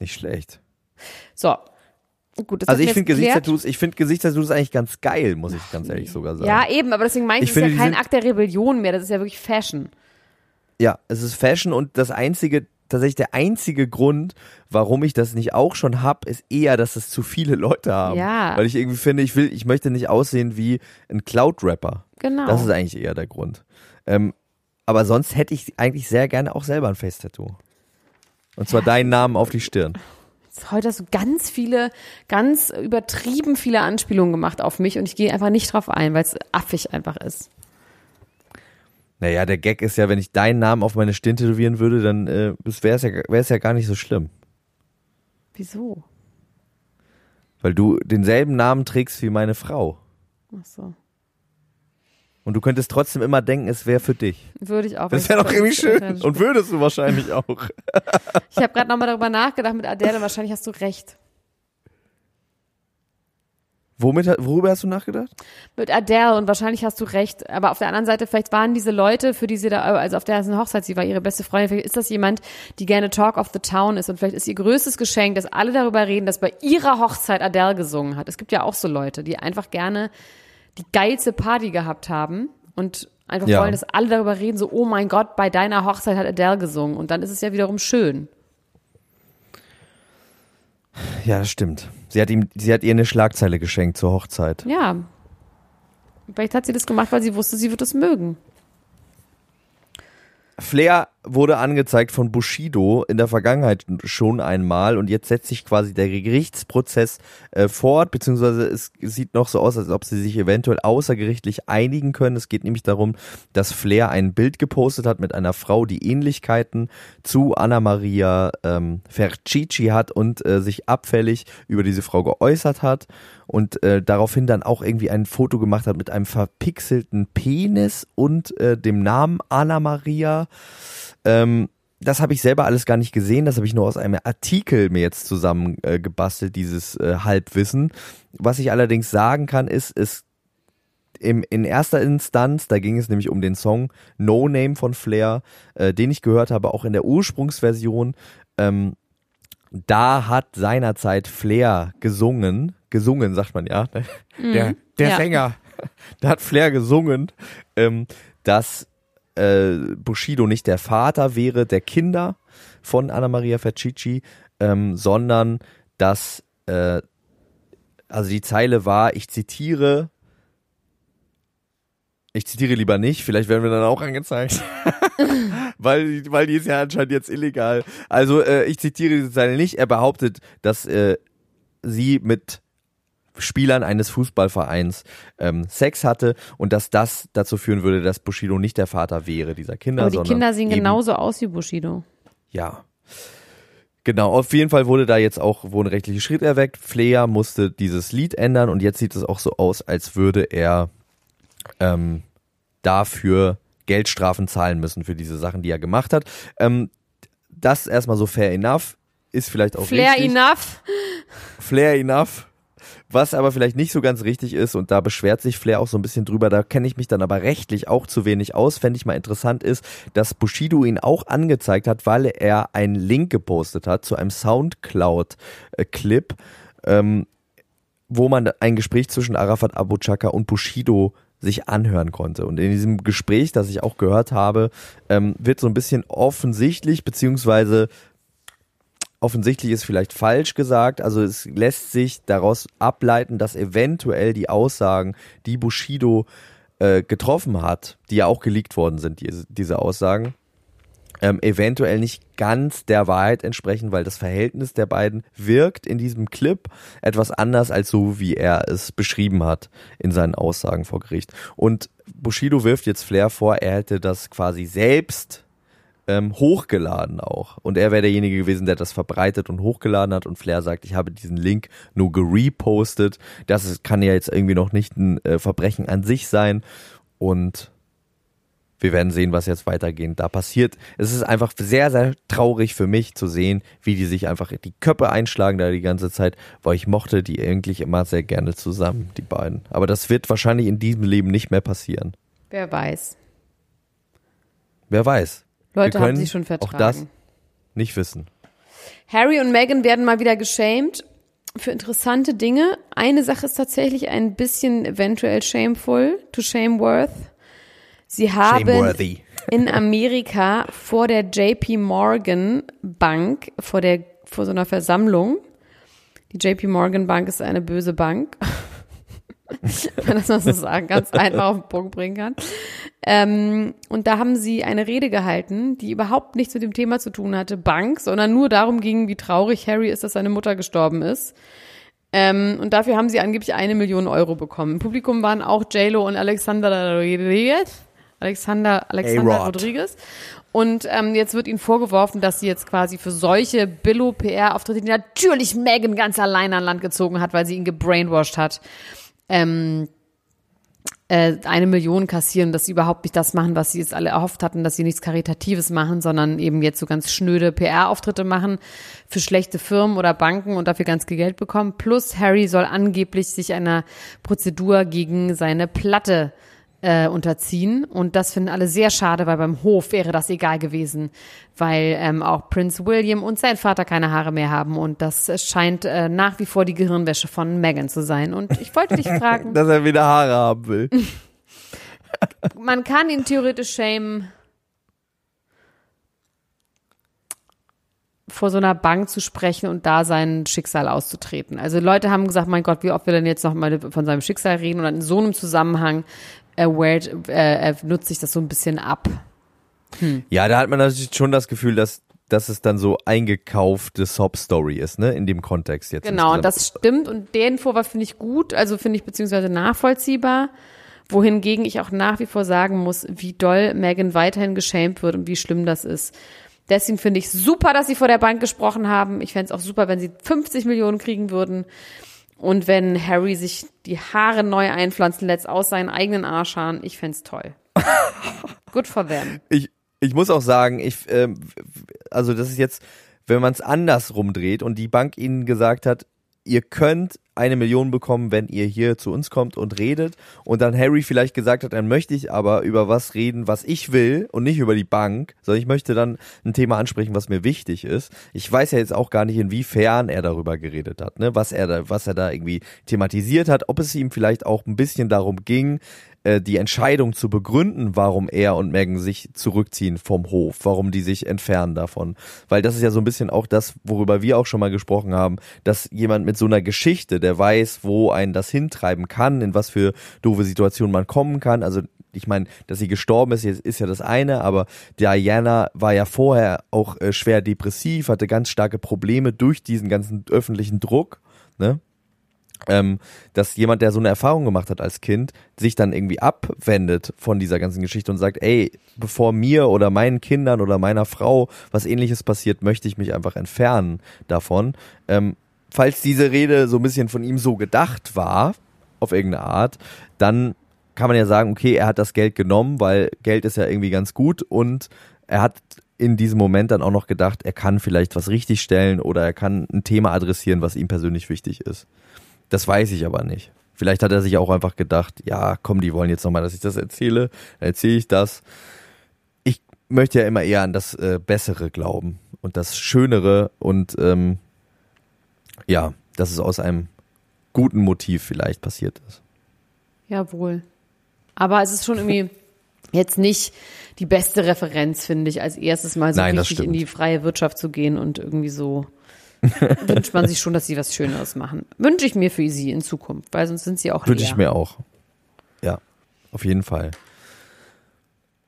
Nicht schlecht. So. Gut, das Also ich finde. Gesichtstattoos, ich finde Gesichtstattoos eigentlich ganz geil, muss ich ganz ehrlich sogar sagen. Ja, eben, aber deswegen meine ich, Ich das ist ja kein Akt der Rebellion mehr, das ist ja wirklich Fashion. Ja, es ist Fashion und das einzige, tatsächlich der einzige Grund, warum ich das nicht auch schon hab, ist eher, dass es zu viele Leute haben. Ja. Weil ich irgendwie finde, ich will, ich möchte nicht aussehen wie ein Cloud-Rapper. Genau. Das ist eigentlich eher der Grund. Ähm, aber sonst hätte ich eigentlich sehr gerne auch selber ein Face-Tattoo. Und zwar deinen Namen auf die Stirn. Heute hast du ganz viele, ganz übertrieben viele Anspielungen gemacht auf mich und ich gehe einfach nicht drauf ein, weil es affig einfach ist. Naja, der Gag ist ja, wenn ich deinen Namen auf meine Stirn tätowieren würde, dann äh, wäre es ja, wär's ja gar nicht so schlimm. Wieso? Weil du denselben Namen trägst wie meine Frau. Ach so. Und du könntest trotzdem immer denken, es wäre für dich. Würde ich auch. Das wäre doch irgendwie schön. Und würdest du wahrscheinlich auch. Ich habe gerade nochmal darüber nachgedacht mit Adele wahrscheinlich hast du recht. Womit, worüber hast du nachgedacht? Mit Adele und wahrscheinlich hast du recht. Aber auf der anderen Seite, vielleicht waren diese Leute, für die sie da, also auf der ersten Hochzeit, sie war ihre beste Freundin, vielleicht ist das jemand, die gerne Talk of the Town ist und vielleicht ist ihr größtes Geschenk, dass alle darüber reden, dass bei ihrer Hochzeit Adele gesungen hat. Es gibt ja auch so Leute, die einfach gerne die geilste Party gehabt haben und einfach Ja. wollen, dass alle darüber reden, so, oh mein Gott, bei deiner Hochzeit hat Adele gesungen. Und dann ist es ja wiederum schön. Ja, das stimmt. Sie hat ihm, sie hat ihr eine Schlagzeile geschenkt zur Hochzeit. Ja. Vielleicht hat sie das gemacht, weil sie wusste, sie wird es mögen. Flair wurde angezeigt von Bushido in der Vergangenheit schon einmal und jetzt setzt sich quasi der Gerichtsprozess äh, fort, beziehungsweise es sieht noch so aus, als ob sie sich eventuell außergerichtlich einigen können. Es geht nämlich darum, dass Flair ein Bild gepostet hat mit einer Frau, die Ähnlichkeiten zu Anna Maria ähm, Fercici hat und äh, sich abfällig über diese Frau geäußert hat und äh, daraufhin dann auch irgendwie ein Foto gemacht hat mit einem verpixelten Penis und äh, dem Namen Anna Maria. Ähm, das habe ich selber alles gar nicht gesehen, das habe ich nur aus einem Artikel mir jetzt zusammen äh, gebastelt, dieses äh, Halbwissen. Was ich allerdings sagen kann, ist, es im, in erster Instanz, da ging es nämlich um den Song No Name von Flair, äh, den ich gehört habe, auch in der Ursprungsversion. Ähm, da hat seinerzeit Flair gesungen, gesungen sagt man ja, der, der Ja. Sänger, da hat Flair gesungen, ähm, dass äh, Bushido nicht der Vater wäre der Kinder von Anna Maria Fercici, ähm, sondern dass, äh, also die Zeile war, ich zitiere, ich zitiere lieber nicht, vielleicht werden wir dann auch angezeigt. weil, weil die ist ja anscheinend jetzt illegal. Also äh, ich zitiere diese Zeile nicht. Er behauptet, dass äh, sie mit Spielern eines Fußballvereins ähm, Sex hatte und dass das dazu führen würde, dass Bushido nicht der Vater wäre dieser Kinder. Aber die Kinder sehen genauso aus wie Bushido. Ja. Genau, auf jeden Fall wurde da jetzt auch wohl ein rechtlicher Schritt erweckt. Flair musste dieses Lied ändern und jetzt sieht es auch so aus, als würde er ähm, dafür Geldstrafen zahlen müssen für diese Sachen, die er gemacht hat. Ähm, das ist erstmal so fair enough, ist vielleicht auch Flair richtig. enough. Flair enough. Was aber vielleicht nicht so ganz richtig ist, und da beschwert sich Flair auch so ein bisschen drüber, da kenne ich mich dann aber rechtlich auch zu wenig aus, fände ich mal interessant ist, dass Bushido ihn auch angezeigt hat, weil er einen Link gepostet hat zu einem Soundcloud-Clip, ähm, wo man ein Gespräch zwischen Arafat Abu Chaka und Bushido sich anhören konnte. Und in diesem Gespräch, das ich auch gehört habe, ähm, wird so ein bisschen offensichtlich, beziehungsweise offensichtlich ist vielleicht falsch gesagt. Also es lässt sich daraus ableiten, dass eventuell die Aussagen, die Bushido äh, getroffen hat, die ja auch geleakt worden sind, diese, diese Aussagen, ähm, eventuell nicht ganz der Wahrheit entsprechen, weil das Verhältnis der beiden wirkt in diesem Clip etwas anders als so, wie er es beschrieben hat in seinen Aussagen vor Gericht. Und Bushido wirft jetzt Flair vor, er hätte das quasi selbst ähm, hochgeladen auch. Und er wäre derjenige gewesen, der das verbreitet und hochgeladen hat. Und Flair sagt, ich habe diesen Link nur gerepostet. Das ist, kann ja jetzt irgendwie noch nicht ein äh, Verbrechen an sich sein. Und wir werden sehen, was jetzt weitergehend da passiert. Es ist einfach sehr, sehr traurig für mich zu sehen, wie die sich einfach die Köpfe einschlagen da die ganze Zeit, weil ich mochte die eigentlich immer sehr gerne zusammen, die beiden. Aber das wird wahrscheinlich in diesem Leben nicht mehr passieren. Wer weiß. Wer weiß. Leute haben sich schon vertragen. Auch das nicht wissen. Harry und Meghan werden mal wieder geschämt für interessante Dinge. Eine Sache ist tatsächlich ein bisschen eventuell shameful, to shameworth. Sie haben Shameworthy. in Amerika vor der JP Morgan Bank, vor der, vor so einer Versammlung. Die JP Morgan Bank ist eine böse Bank. Wenn man das mal so sagen, ganz einfach auf den Punkt bringen kann. Ähm, und da haben sie eine Rede gehalten, die überhaupt nichts mit dem Thema zu tun hatte, Bank, sondern nur darum ging, wie traurig Harry ist, dass seine Mutter gestorben ist. Ähm, und dafür haben sie angeblich eine Million Euro bekommen. Im Publikum waren auch JLo und Alexander Rodriguez. Alexander, Alexander A-Rod. Rodriguez. Und ähm, jetzt wird ihnen vorgeworfen, dass sie jetzt quasi für solche Billo-PR-Auftritte, die natürlich Megan ganz allein an Land gezogen hat, weil sie ihn gebrainwashed hat, ähm, äh, eine Million kassieren, dass sie überhaupt nicht das machen, was sie jetzt alle erhofft hatten, dass sie nichts Karitatives machen, sondern eben jetzt so ganz schnöde PR-Auftritte machen für schlechte Firmen oder Banken und dafür ganz viel Geld bekommen. Plus Harry soll angeblich sich einer Prozedur gegen seine Platte äh, unterziehen. Und das finden alle sehr schade, weil beim Hof wäre das egal gewesen, weil ähm, auch Prince William und sein Vater keine Haare mehr haben. Und das scheint äh, nach wie vor die Gehirnwäsche von Meghan zu sein. Und ich wollte dich fragen, Dass er wieder Haare haben will. man kann ihn theoretisch schämen, vor so einer Bank zu sprechen und da sein Schicksal auszutreten. Also Leute haben gesagt, mein Gott, wie oft wir denn jetzt noch mal von seinem Schicksal reden und in so einem Zusammenhang äh, weird, äh, äh, nutzt sich das so ein bisschen ab. Ja, da hat man natürlich schon das Gefühl, dass, dass es dann so eingekaufte Sob-Story ist, ne? In dem Kontext jetzt. Genau, und das stimmt und den Vorwurf finde ich gut, also finde ich beziehungsweise nachvollziehbar. Wohingegen ich auch nach wie vor sagen muss, wie doll Megan weiterhin geschämt wird und wie schlimm das ist. Deswegen finde ich super, dass sie vor der Bank gesprochen haben. Ich fände es auch super, wenn sie 50 Millionen kriegen würden. Und wenn Harry sich die Haare neu einpflanzen lässt aus seinen eigenen Arschhaaren, ich fände es toll. Good for them. ich, ich muss auch sagen, ich, ähm, also das ist jetzt, wenn man es andersrum dreht und die Bank ihnen gesagt hat, ihr könnt eine Million bekommen, wenn ihr hier zu uns kommt und redet und dann Harry vielleicht gesagt hat, dann möchte ich aber über was reden, was ich will und nicht über die Bank, sondern ich möchte dann ein Thema ansprechen, was mir wichtig ist. Ich weiß ja jetzt auch gar nicht, inwiefern er darüber geredet hat, ne, was er da, was er da irgendwie thematisiert hat, ob es ihm vielleicht auch ein bisschen darum ging, äh, die Entscheidung zu begründen, warum er und Megan sich zurückziehen vom Hof, warum die sich entfernen davon. Weil das ist ja so ein bisschen auch das, worüber wir auch schon mal gesprochen haben, dass jemand mit so einer Geschichte, der weiß, wo einen das hintreiben kann, in was für doofe Situationen man kommen kann. Also ich meine, dass sie gestorben ist, ist ja das eine, aber Diana war ja vorher auch äh, schwer depressiv, hatte ganz starke Probleme durch diesen ganzen öffentlichen Druck, ne? Ähm, dass jemand, der so eine Erfahrung gemacht hat als Kind, sich dann irgendwie abwendet von dieser ganzen Geschichte und sagt, ey, bevor mir oder meinen Kindern oder meiner Frau was ähnliches passiert, möchte ich mich einfach entfernen davon. Ähm, falls diese Rede so ein bisschen von ihm so gedacht war, auf irgendeine Art, dann kann man ja sagen, okay, er hat das Geld genommen, weil Geld ist ja irgendwie ganz gut und er hat in diesem Moment dann auch noch gedacht, er kann vielleicht was richtigstellen oder er kann ein Thema adressieren, was ihm persönlich wichtig ist. Das weiß ich aber nicht. Vielleicht hat er sich auch einfach gedacht, ja, komm, die wollen jetzt nochmal, dass ich das erzähle, dann erzähle ich das. Ich möchte ja immer eher an das äh, Bessere glauben und das Schönere und ähm, ja, dass es aus einem guten Motiv vielleicht passiert ist. Jawohl. Aber es ist schon irgendwie jetzt nicht die beste Referenz, finde ich, als erstes mal so Nein, richtig in die freie Wirtschaft zu gehen und irgendwie so wünscht man sich schon, dass sie was Schöneres machen. Wünsche ich mir für sie in Zukunft, weil sonst sind sie auch Wünsche ich mir auch. Ja, auf jeden Fall.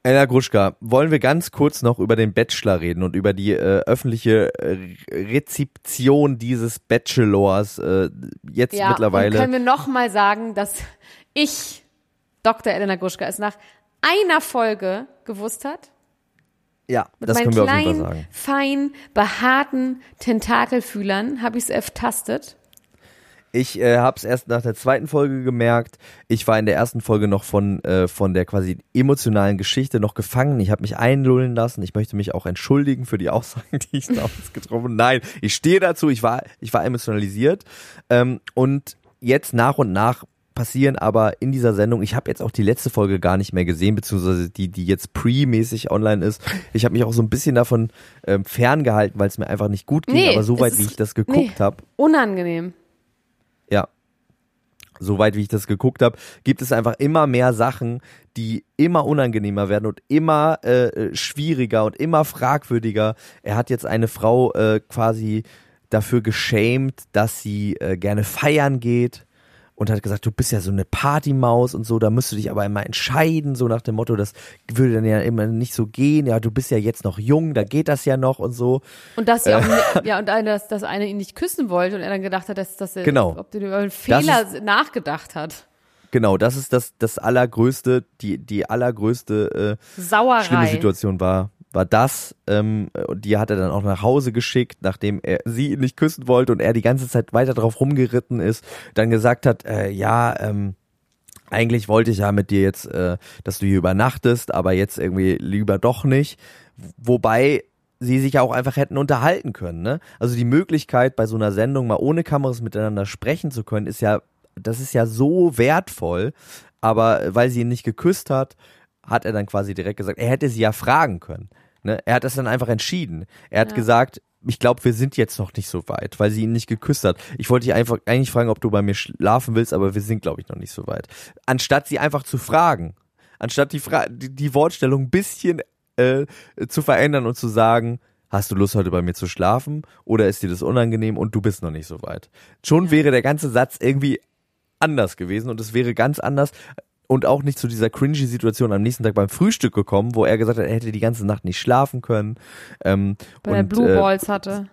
Ella Gruschka, wollen wir ganz kurz noch über den Bachelor reden und über die äh, öffentliche äh, Rezeption dieses Bachelors äh, jetzt ja, mittlerweile. Und können wir noch mal sagen, dass ich, Dr. Elena Gruschka, es nach einer Folge gewusst hat? Ja, Mit das meinen können wir auf jeden kleinen, Fall sagen. fein behaarten Tentakelfühlern habe ich es ertastet. Ich äh, habe es erst nach der zweiten Folge gemerkt. Ich war in der ersten Folge noch von äh, von der quasi emotionalen Geschichte noch gefangen. Ich habe mich einlullen lassen. Ich möchte mich auch entschuldigen für die Aussagen, die ich damals getroffen habe. Nein, ich stehe dazu. Ich war ich war emotionalisiert ähm, und jetzt nach und nach passieren aber in dieser Sendung, ich habe jetzt auch die letzte Folge gar nicht mehr gesehen, beziehungsweise die, die jetzt pre-mäßig online ist. Ich habe mich auch so ein bisschen davon ähm, ferngehalten, weil es mir einfach nicht gut ging, Nee, aber soweit wie ich das geguckt nee. habe, Unangenehm. ja. Soweit wie ich das geguckt habe, gibt es einfach immer mehr Sachen, die immer unangenehmer werden und immer äh, äh, schwieriger und immer fragwürdiger. Er hat jetzt eine Frau äh, quasi dafür geschämt, dass sie äh, gerne feiern geht und hat gesagt, du bist ja so eine Partymaus und so, da musst du dich aber immer entscheiden, so nach dem Motto, das würde dann ja immer nicht so gehen, ja, du bist ja jetzt noch jung, da geht das ja noch und so. Und dass sie auch, ja, und dass, dass eine ihn nicht küssen wollte und er dann gedacht hat, dass, dass er, Genau. ob der über einen Fehler nachgedacht hat. Genau, das ist das, das allergrößte, die, die allergrößte äh, Sauerei. schlimme Situation war, war das. Ähm, die hat er dann auch nach Hause geschickt, nachdem er sie nicht küssen wollte und er die ganze Zeit weiter drauf rumgeritten ist, dann gesagt hat, äh, ja, ähm, eigentlich wollte ich ja mit dir jetzt, äh, dass du hier übernachtest, aber jetzt irgendwie lieber doch nicht. Wobei sie sich ja auch einfach hätten unterhalten können. Ne? Also die Möglichkeit, bei so einer Sendung mal ohne Kameras miteinander sprechen zu können, ist ja, das ist ja so wertvoll. Aber weil sie ihn nicht geküsst hat, hat er dann quasi direkt gesagt, er hätte sie ja fragen können. Ne? Er hat das dann einfach entschieden. Er hat Ja. gesagt, ich glaube, wir sind jetzt noch nicht so weit, weil sie ihn nicht geküsst hat. Ich wollte dich einfach eigentlich fragen, ob du bei mir schlafen willst, aber wir sind, glaube ich, noch nicht so weit. Anstatt sie einfach zu fragen, anstatt die, Fra die, die Wortstellung ein bisschen äh, zu verändern und zu sagen, hast du Lust heute bei mir zu schlafen oder ist dir das unangenehm und du bist noch nicht so weit. Schon wäre der ganze Satz irgendwie anders gewesen und es wäre ganz anders und auch nicht zu dieser cringy Situation am nächsten Tag beim Frühstück gekommen, wo er gesagt hat, er hätte die ganze Nacht nicht schlafen können. Ähm, Weil er Blue äh, Balls hatte.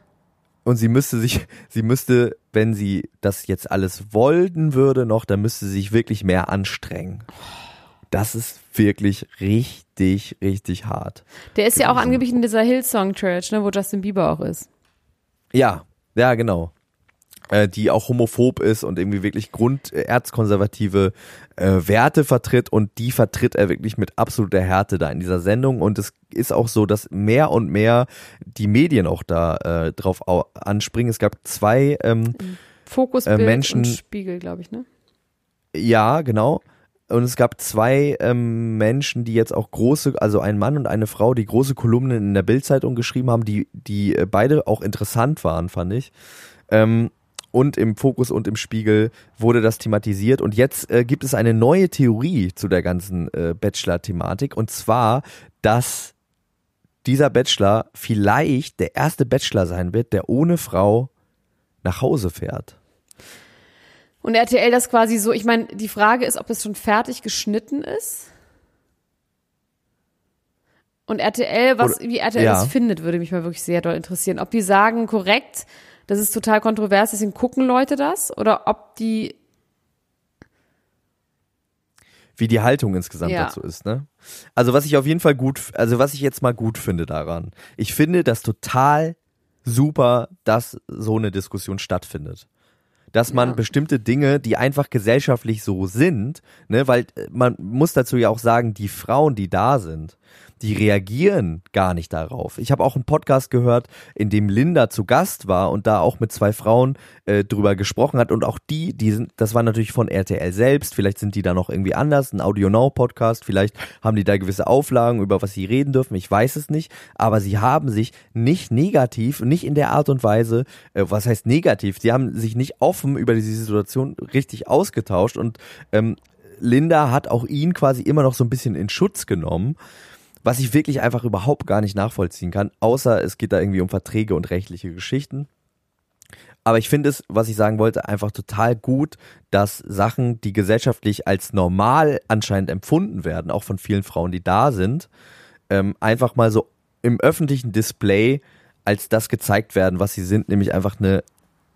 und sie müsste sich, sie müsste, wenn sie das jetzt alles wollen würde noch, dann müsste sie sich wirklich mehr anstrengen. Das ist wirklich richtig, richtig hart. Der ist ja auch angeblich in dieser Hillsong Church, ne, wo Justin Bieber auch ist. Ja, ja, genau. Äh, die auch homophob ist und irgendwie wirklich grunderzkonservative äh, Werte vertritt und die vertritt er wirklich mit absoluter Härte da in dieser Sendung und es ist auch so, dass mehr und mehr die Medien auch da äh, drauf au anspringen. Es gab zwei ähm, Fokusbild Äh, Menschen- und Spiegel, glaube ich, ne? Ja, genau. Und es gab zwei ähm, Menschen, die jetzt auch große, also ein Mann und eine Frau, die große Kolumnen in der Bildzeitung geschrieben haben, die, die äh, beide auch interessant waren, fand ich. Ähm, und im Fokus und im Spiegel wurde das thematisiert. Und jetzt äh, gibt es eine neue Theorie zu der ganzen äh, Bachelor-Thematik. Und zwar, dass dieser Bachelor vielleicht der erste Bachelor sein wird, der ohne Frau nach Hause fährt. Und RTL das quasi so, ich meine, die Frage ist, ob das schon fertig geschnitten ist. Und RTL, was, Oder- wie RTL ja. das findet, würde mich mal wirklich sehr doll interessieren. Ob die sagen, korrekt, das ist total kontrovers, deswegen gucken Leute das, oder ob die, wie die Haltung insgesamt Ja. dazu ist, ne? Also was ich auf jeden Fall gut, also was ich jetzt mal gut finde daran, ich finde das total super, dass so eine Diskussion stattfindet. Dass man Ja. bestimmte Dinge, die einfach gesellschaftlich so sind, ne, weil äh, man muss dazu ja auch sagen, die Frauen, die da sind, die reagieren gar nicht darauf. Ich habe auch einen Podcast gehört, in dem Linda zu Gast war und da auch mit zwei Frauen äh, drüber gesprochen hat. Und auch die, die sind, das war natürlich von RTL selbst, vielleicht sind die da noch irgendwie anders, ein Audio Now Podcast, vielleicht haben die da gewisse Auflagen, über was sie reden dürfen, ich weiß es nicht, aber sie haben sich nicht negativ, nicht in der Art und Weise, äh, was heißt negativ, sie haben sich nicht offen über diese Situation richtig ausgetauscht und ähm, Linda hat auch ihn quasi immer noch so ein bisschen in Schutz genommen was ich wirklich einfach überhaupt gar nicht nachvollziehen kann, außer es geht da irgendwie um Verträge und rechtliche Geschichten. Aber ich finde es, was ich sagen wollte, einfach total gut, dass Sachen, die gesellschaftlich als normal anscheinend empfunden werden, auch von vielen Frauen, die da sind, ähm, einfach mal so im öffentlichen Display als das gezeigt werden, was sie sind, nämlich einfach eine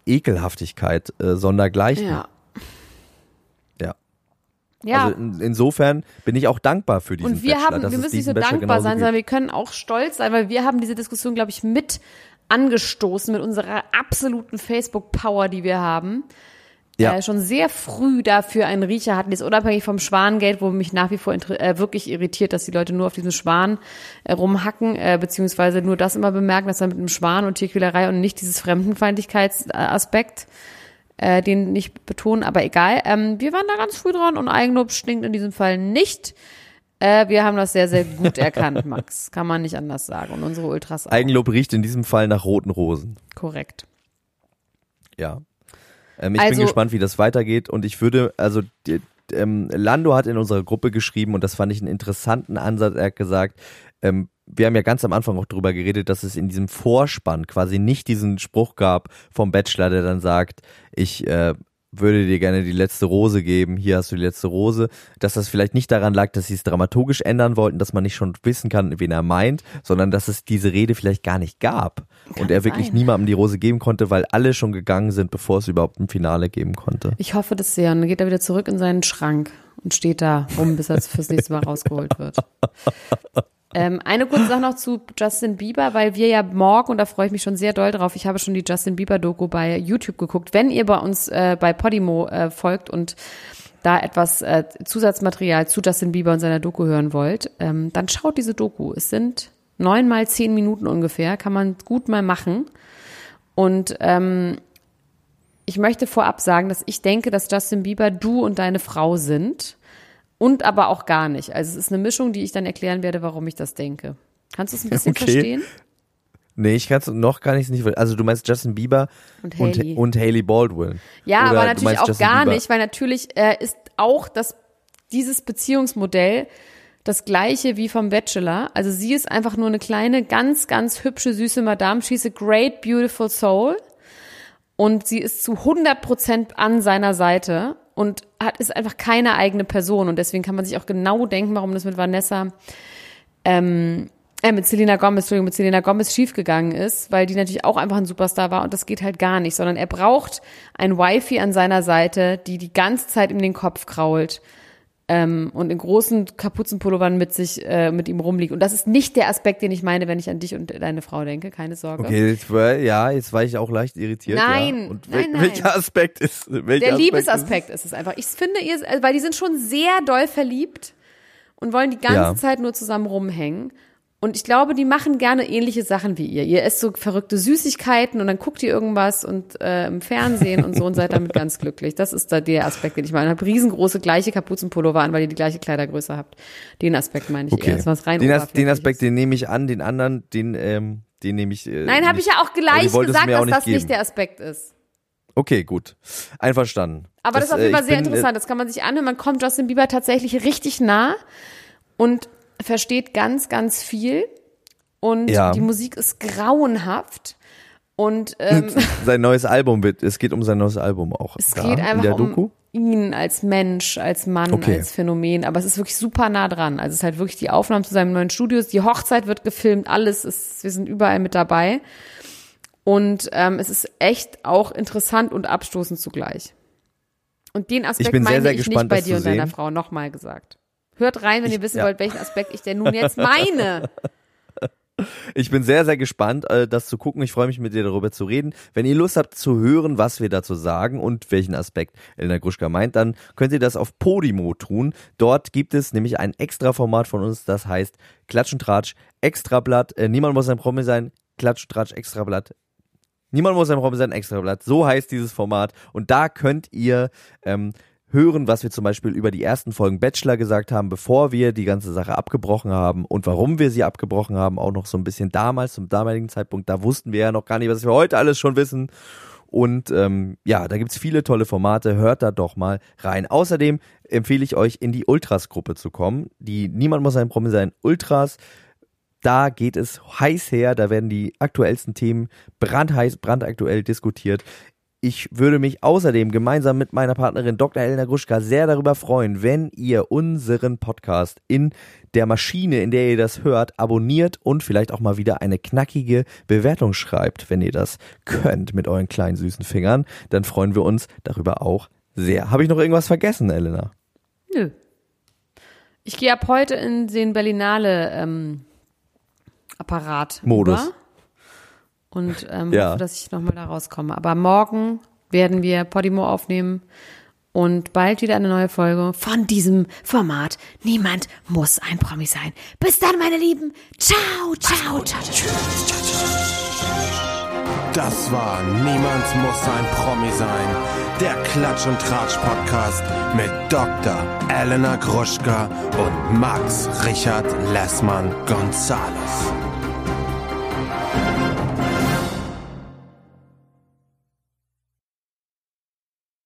Ekelhaftigkeit äh, sondergleichen. ja. Ja. Ja. Also in, insofern bin ich auch dankbar für diesen Und wir Bachelor, haben, wir müssen nicht so Bachelor dankbar sein, sondern wir können auch stolz sein, weil wir haben diese Diskussion, glaube ich, mit angestoßen mit unserer absoluten Facebook-Power, die wir haben. Ja. Äh, schon sehr früh dafür einen Riecher hatten, jetzt unabhängig vom Schwangeld, wo mich nach wie vor äh, wirklich irritiert, dass die Leute nur auf diesen Schwan äh, rumhacken, äh, beziehungsweise nur das immer bemerken, dass er mit einem Schwan und Tierquälerei und nicht dieses Fremdenfeindlichkeitsaspekt, äh, den nicht betonen, aber egal. Ähm, wir waren da ganz früh dran und Eigenlob stinkt in diesem Fall nicht. Äh, wir haben das sehr, sehr gut erkannt, Max. Kann man nicht anders sagen. Und unsere Ultras auch. Eigenlob riecht in diesem Fall nach roten Rosen. Korrekt. Ja. Ähm, ich Also- bin gespannt, wie das weitergeht und ich würde, also die, ähm, Lando hat in unserer Gruppe geschrieben und das fand ich einen interessanten Ansatz. Er hat gesagt, ähm, wir haben ja ganz am Anfang auch drüber geredet, dass es in diesem Vorspann quasi nicht diesen Spruch gab vom Bachelor, der dann sagt, ich äh, würde dir gerne die letzte Rose geben, hier hast du die letzte Rose, dass das vielleicht nicht daran lag, dass sie es dramaturgisch ändern wollten, dass man nicht schon wissen kann, wen er meint, sondern dass es diese Rede vielleicht gar nicht gab und er wirklich sein. niemandem die Rose geben konnte, weil alle schon gegangen sind, bevor es überhaupt ein Finale geben konnte. Ich hoffe das sehr. Und dann geht er wieder zurück in seinen Schrank und steht da rum, bis er fürs nächste Mal rausgeholt wird. Ähm, eine kurze Sache noch zu Justin Bieber, weil wir ja morgen, und da freue ich mich schon sehr doll drauf, ich habe schon die Justin Bieber-Doku bei YouTube geguckt. Wenn ihr bei uns äh, bei Podimo äh, folgt und da etwas äh, Zusatzmaterial zu Justin Bieber und seiner Doku hören wollt, ähm, dann schaut diese Doku. Es sind neun mal zehn Minuten ungefähr, kann man gut mal machen. Und ähm, ich möchte vorab sagen, dass ich denke, dass Justin Bieber du und deine Frau sind und aber auch gar nicht. Also es ist eine Mischung, die ich dann erklären werde, warum ich das denke. Kannst du es ein bisschen Okay. verstehen? Nee, ich kann es noch gar nicht, nicht. Also du meinst Justin Bieber Und und, Hailey. und Haley Baldwin. Ja, Oder aber natürlich auch Justin gar Bieber. nicht, weil natürlich äh, ist auch das, dieses Beziehungsmodell das gleiche wie vom Bachelor. Also sie ist einfach nur eine kleine, ganz, ganz hübsche, süße Madame. She's a great, beautiful soul. Und sie ist zu 100 Prozent an seiner Seite und hat, ist einfach keine eigene Person. Und deswegen kann man sich auch genau denken, warum das mit Vanessa ähm, äh, mit Selena Gomez, Entschuldigung, mit Selena Gomez schiefgegangen ist, weil die natürlich auch einfach ein Superstar war und das geht halt gar nicht, sondern er braucht ein Wifi an seiner Seite, die die ganze Zeit ihm den Kopf krault ähm, und in großen Kapuzenpullovern mit sich, äh, mit ihm rumliegt. Und das ist nicht der Aspekt, den ich meine, wenn ich an dich und deine Frau denke, keine Sorge. Okay, jetzt war, ja, jetzt war ich auch leicht irritiert. Nein, ja. Und nein, nein. welcher Aspekt ist? Welcher Der Aspekt Liebesaspekt ist es einfach. Ich finde, ihr, also, weil die sind schon sehr doll verliebt und wollen die ganze Ja. Zeit nur zusammen rumhängen. Und ich glaube, die machen gerne ähnliche Sachen wie ihr. Ihr esst so verrückte Süßigkeiten und dann guckt ihr irgendwas und äh, im Fernsehen und so und seid damit ganz glücklich. Das ist da der Aspekt, den ich meine. Habt riesengroße gleiche Kapuzenpullover an, weil ihr die gleiche Kleidergröße habt. Den Aspekt meine ich Okay. eher. Das ist was rein den, As den. Aspekt, den nehme ich an, den anderen, den, ähm, den nehme ich. Äh, Nein, habe ich ja auch gleich du gesagt, auch dass nicht das geben. nicht der Aspekt ist. Okay, gut. Einverstanden. Aber das, ist auf jeden äh, Fall sehr bin, interessant. Das kann man sich anhören. Man kommt Justin Bieber tatsächlich richtig nah und versteht ganz, ganz viel. Und Ja. die Musik ist grauenhaft. Und ähm, Äh, sein neues Album wird, es geht um sein neues Album auch. es geht in einfach der um Doku. ihn als Mensch, als Mann, Okay. als Phänomen. Aber es ist wirklich super nah dran. Also es ist halt wirklich die Aufnahmen zu seinem neuen Studios. Die Hochzeit wird gefilmt. Alles ist, wir sind überall mit dabei. Und ähm, es ist echt auch interessant und abstoßend zugleich. Und den Aspekt bin sehr, meine sehr ich gespannt, nicht bei dir und deiner. Frau nochmal gesagt. Hört rein, wenn ihr wissen ja. wollt, welchen Aspekt ich denn nun jetzt meine. Ich bin sehr, sehr gespannt, äh, das zu gucken. Ich freue mich mit dir darüber zu reden. Wenn ihr Lust habt zu hören, was wir dazu sagen und welchen Aspekt Elena Gruschka meint, dann könnt ihr das auf Podimo tun. Dort gibt es nämlich ein extra Format von uns, das heißt Klatsch und Tratsch Extrablatt. Äh, niemand muss ein Promi sein. Klatsch und Tratsch Extrablatt. Niemand muss ein Promi sein, Extrablatt. So heißt dieses Format. Und da könnt ihr ähm, hören, was wir zum Beispiel über die ersten Folgen Bachelor gesagt haben, bevor wir die ganze Sache abgebrochen haben und warum wir sie abgebrochen haben, auch noch so ein bisschen damals, zum damaligen Zeitpunkt. Da wussten wir ja noch gar nicht, was wir heute alles schon wissen. Und ähm, ja, da gibt's viele tolle Formate. Hört da doch mal rein. Außerdem empfehle ich euch, in die Ultras-Gruppe zu kommen. Die Niemand muss ein Promi sein. Ultras. Da geht es heiß her, da werden die aktuellsten Themen brandheiß, brandaktuell diskutiert. Ich würde mich außerdem gemeinsam mit meiner Partnerin Dr. Elena Gruschka sehr darüber freuen, wenn ihr unseren Podcast in der Maschine, in der ihr das hört, abonniert und vielleicht auch mal wieder eine knackige Bewertung schreibt, wenn ihr das könnt mit euren kleinen süßen Fingern. Dann freuen wir uns darüber auch sehr. Habe ich noch irgendwas vergessen, Elena? Nö. Ich gehe ab heute in den Berlinale ähm, Apparat Modus. über und ähm, Ja. hoffe, dass ich nochmal da rauskomme. Aber morgen werden wir Podimo aufnehmen und bald wieder eine neue Folge von diesem Format. Niemand muss ein Promi sein. Bis dann, meine Lieben. Ciao, ciao, ciao, ciao. Das war Niemand muss ein Promi sein. Der Klatsch und Tratsch Podcast mit Dr. Elena Gruschka und Max Richard Lessmann Gonzales.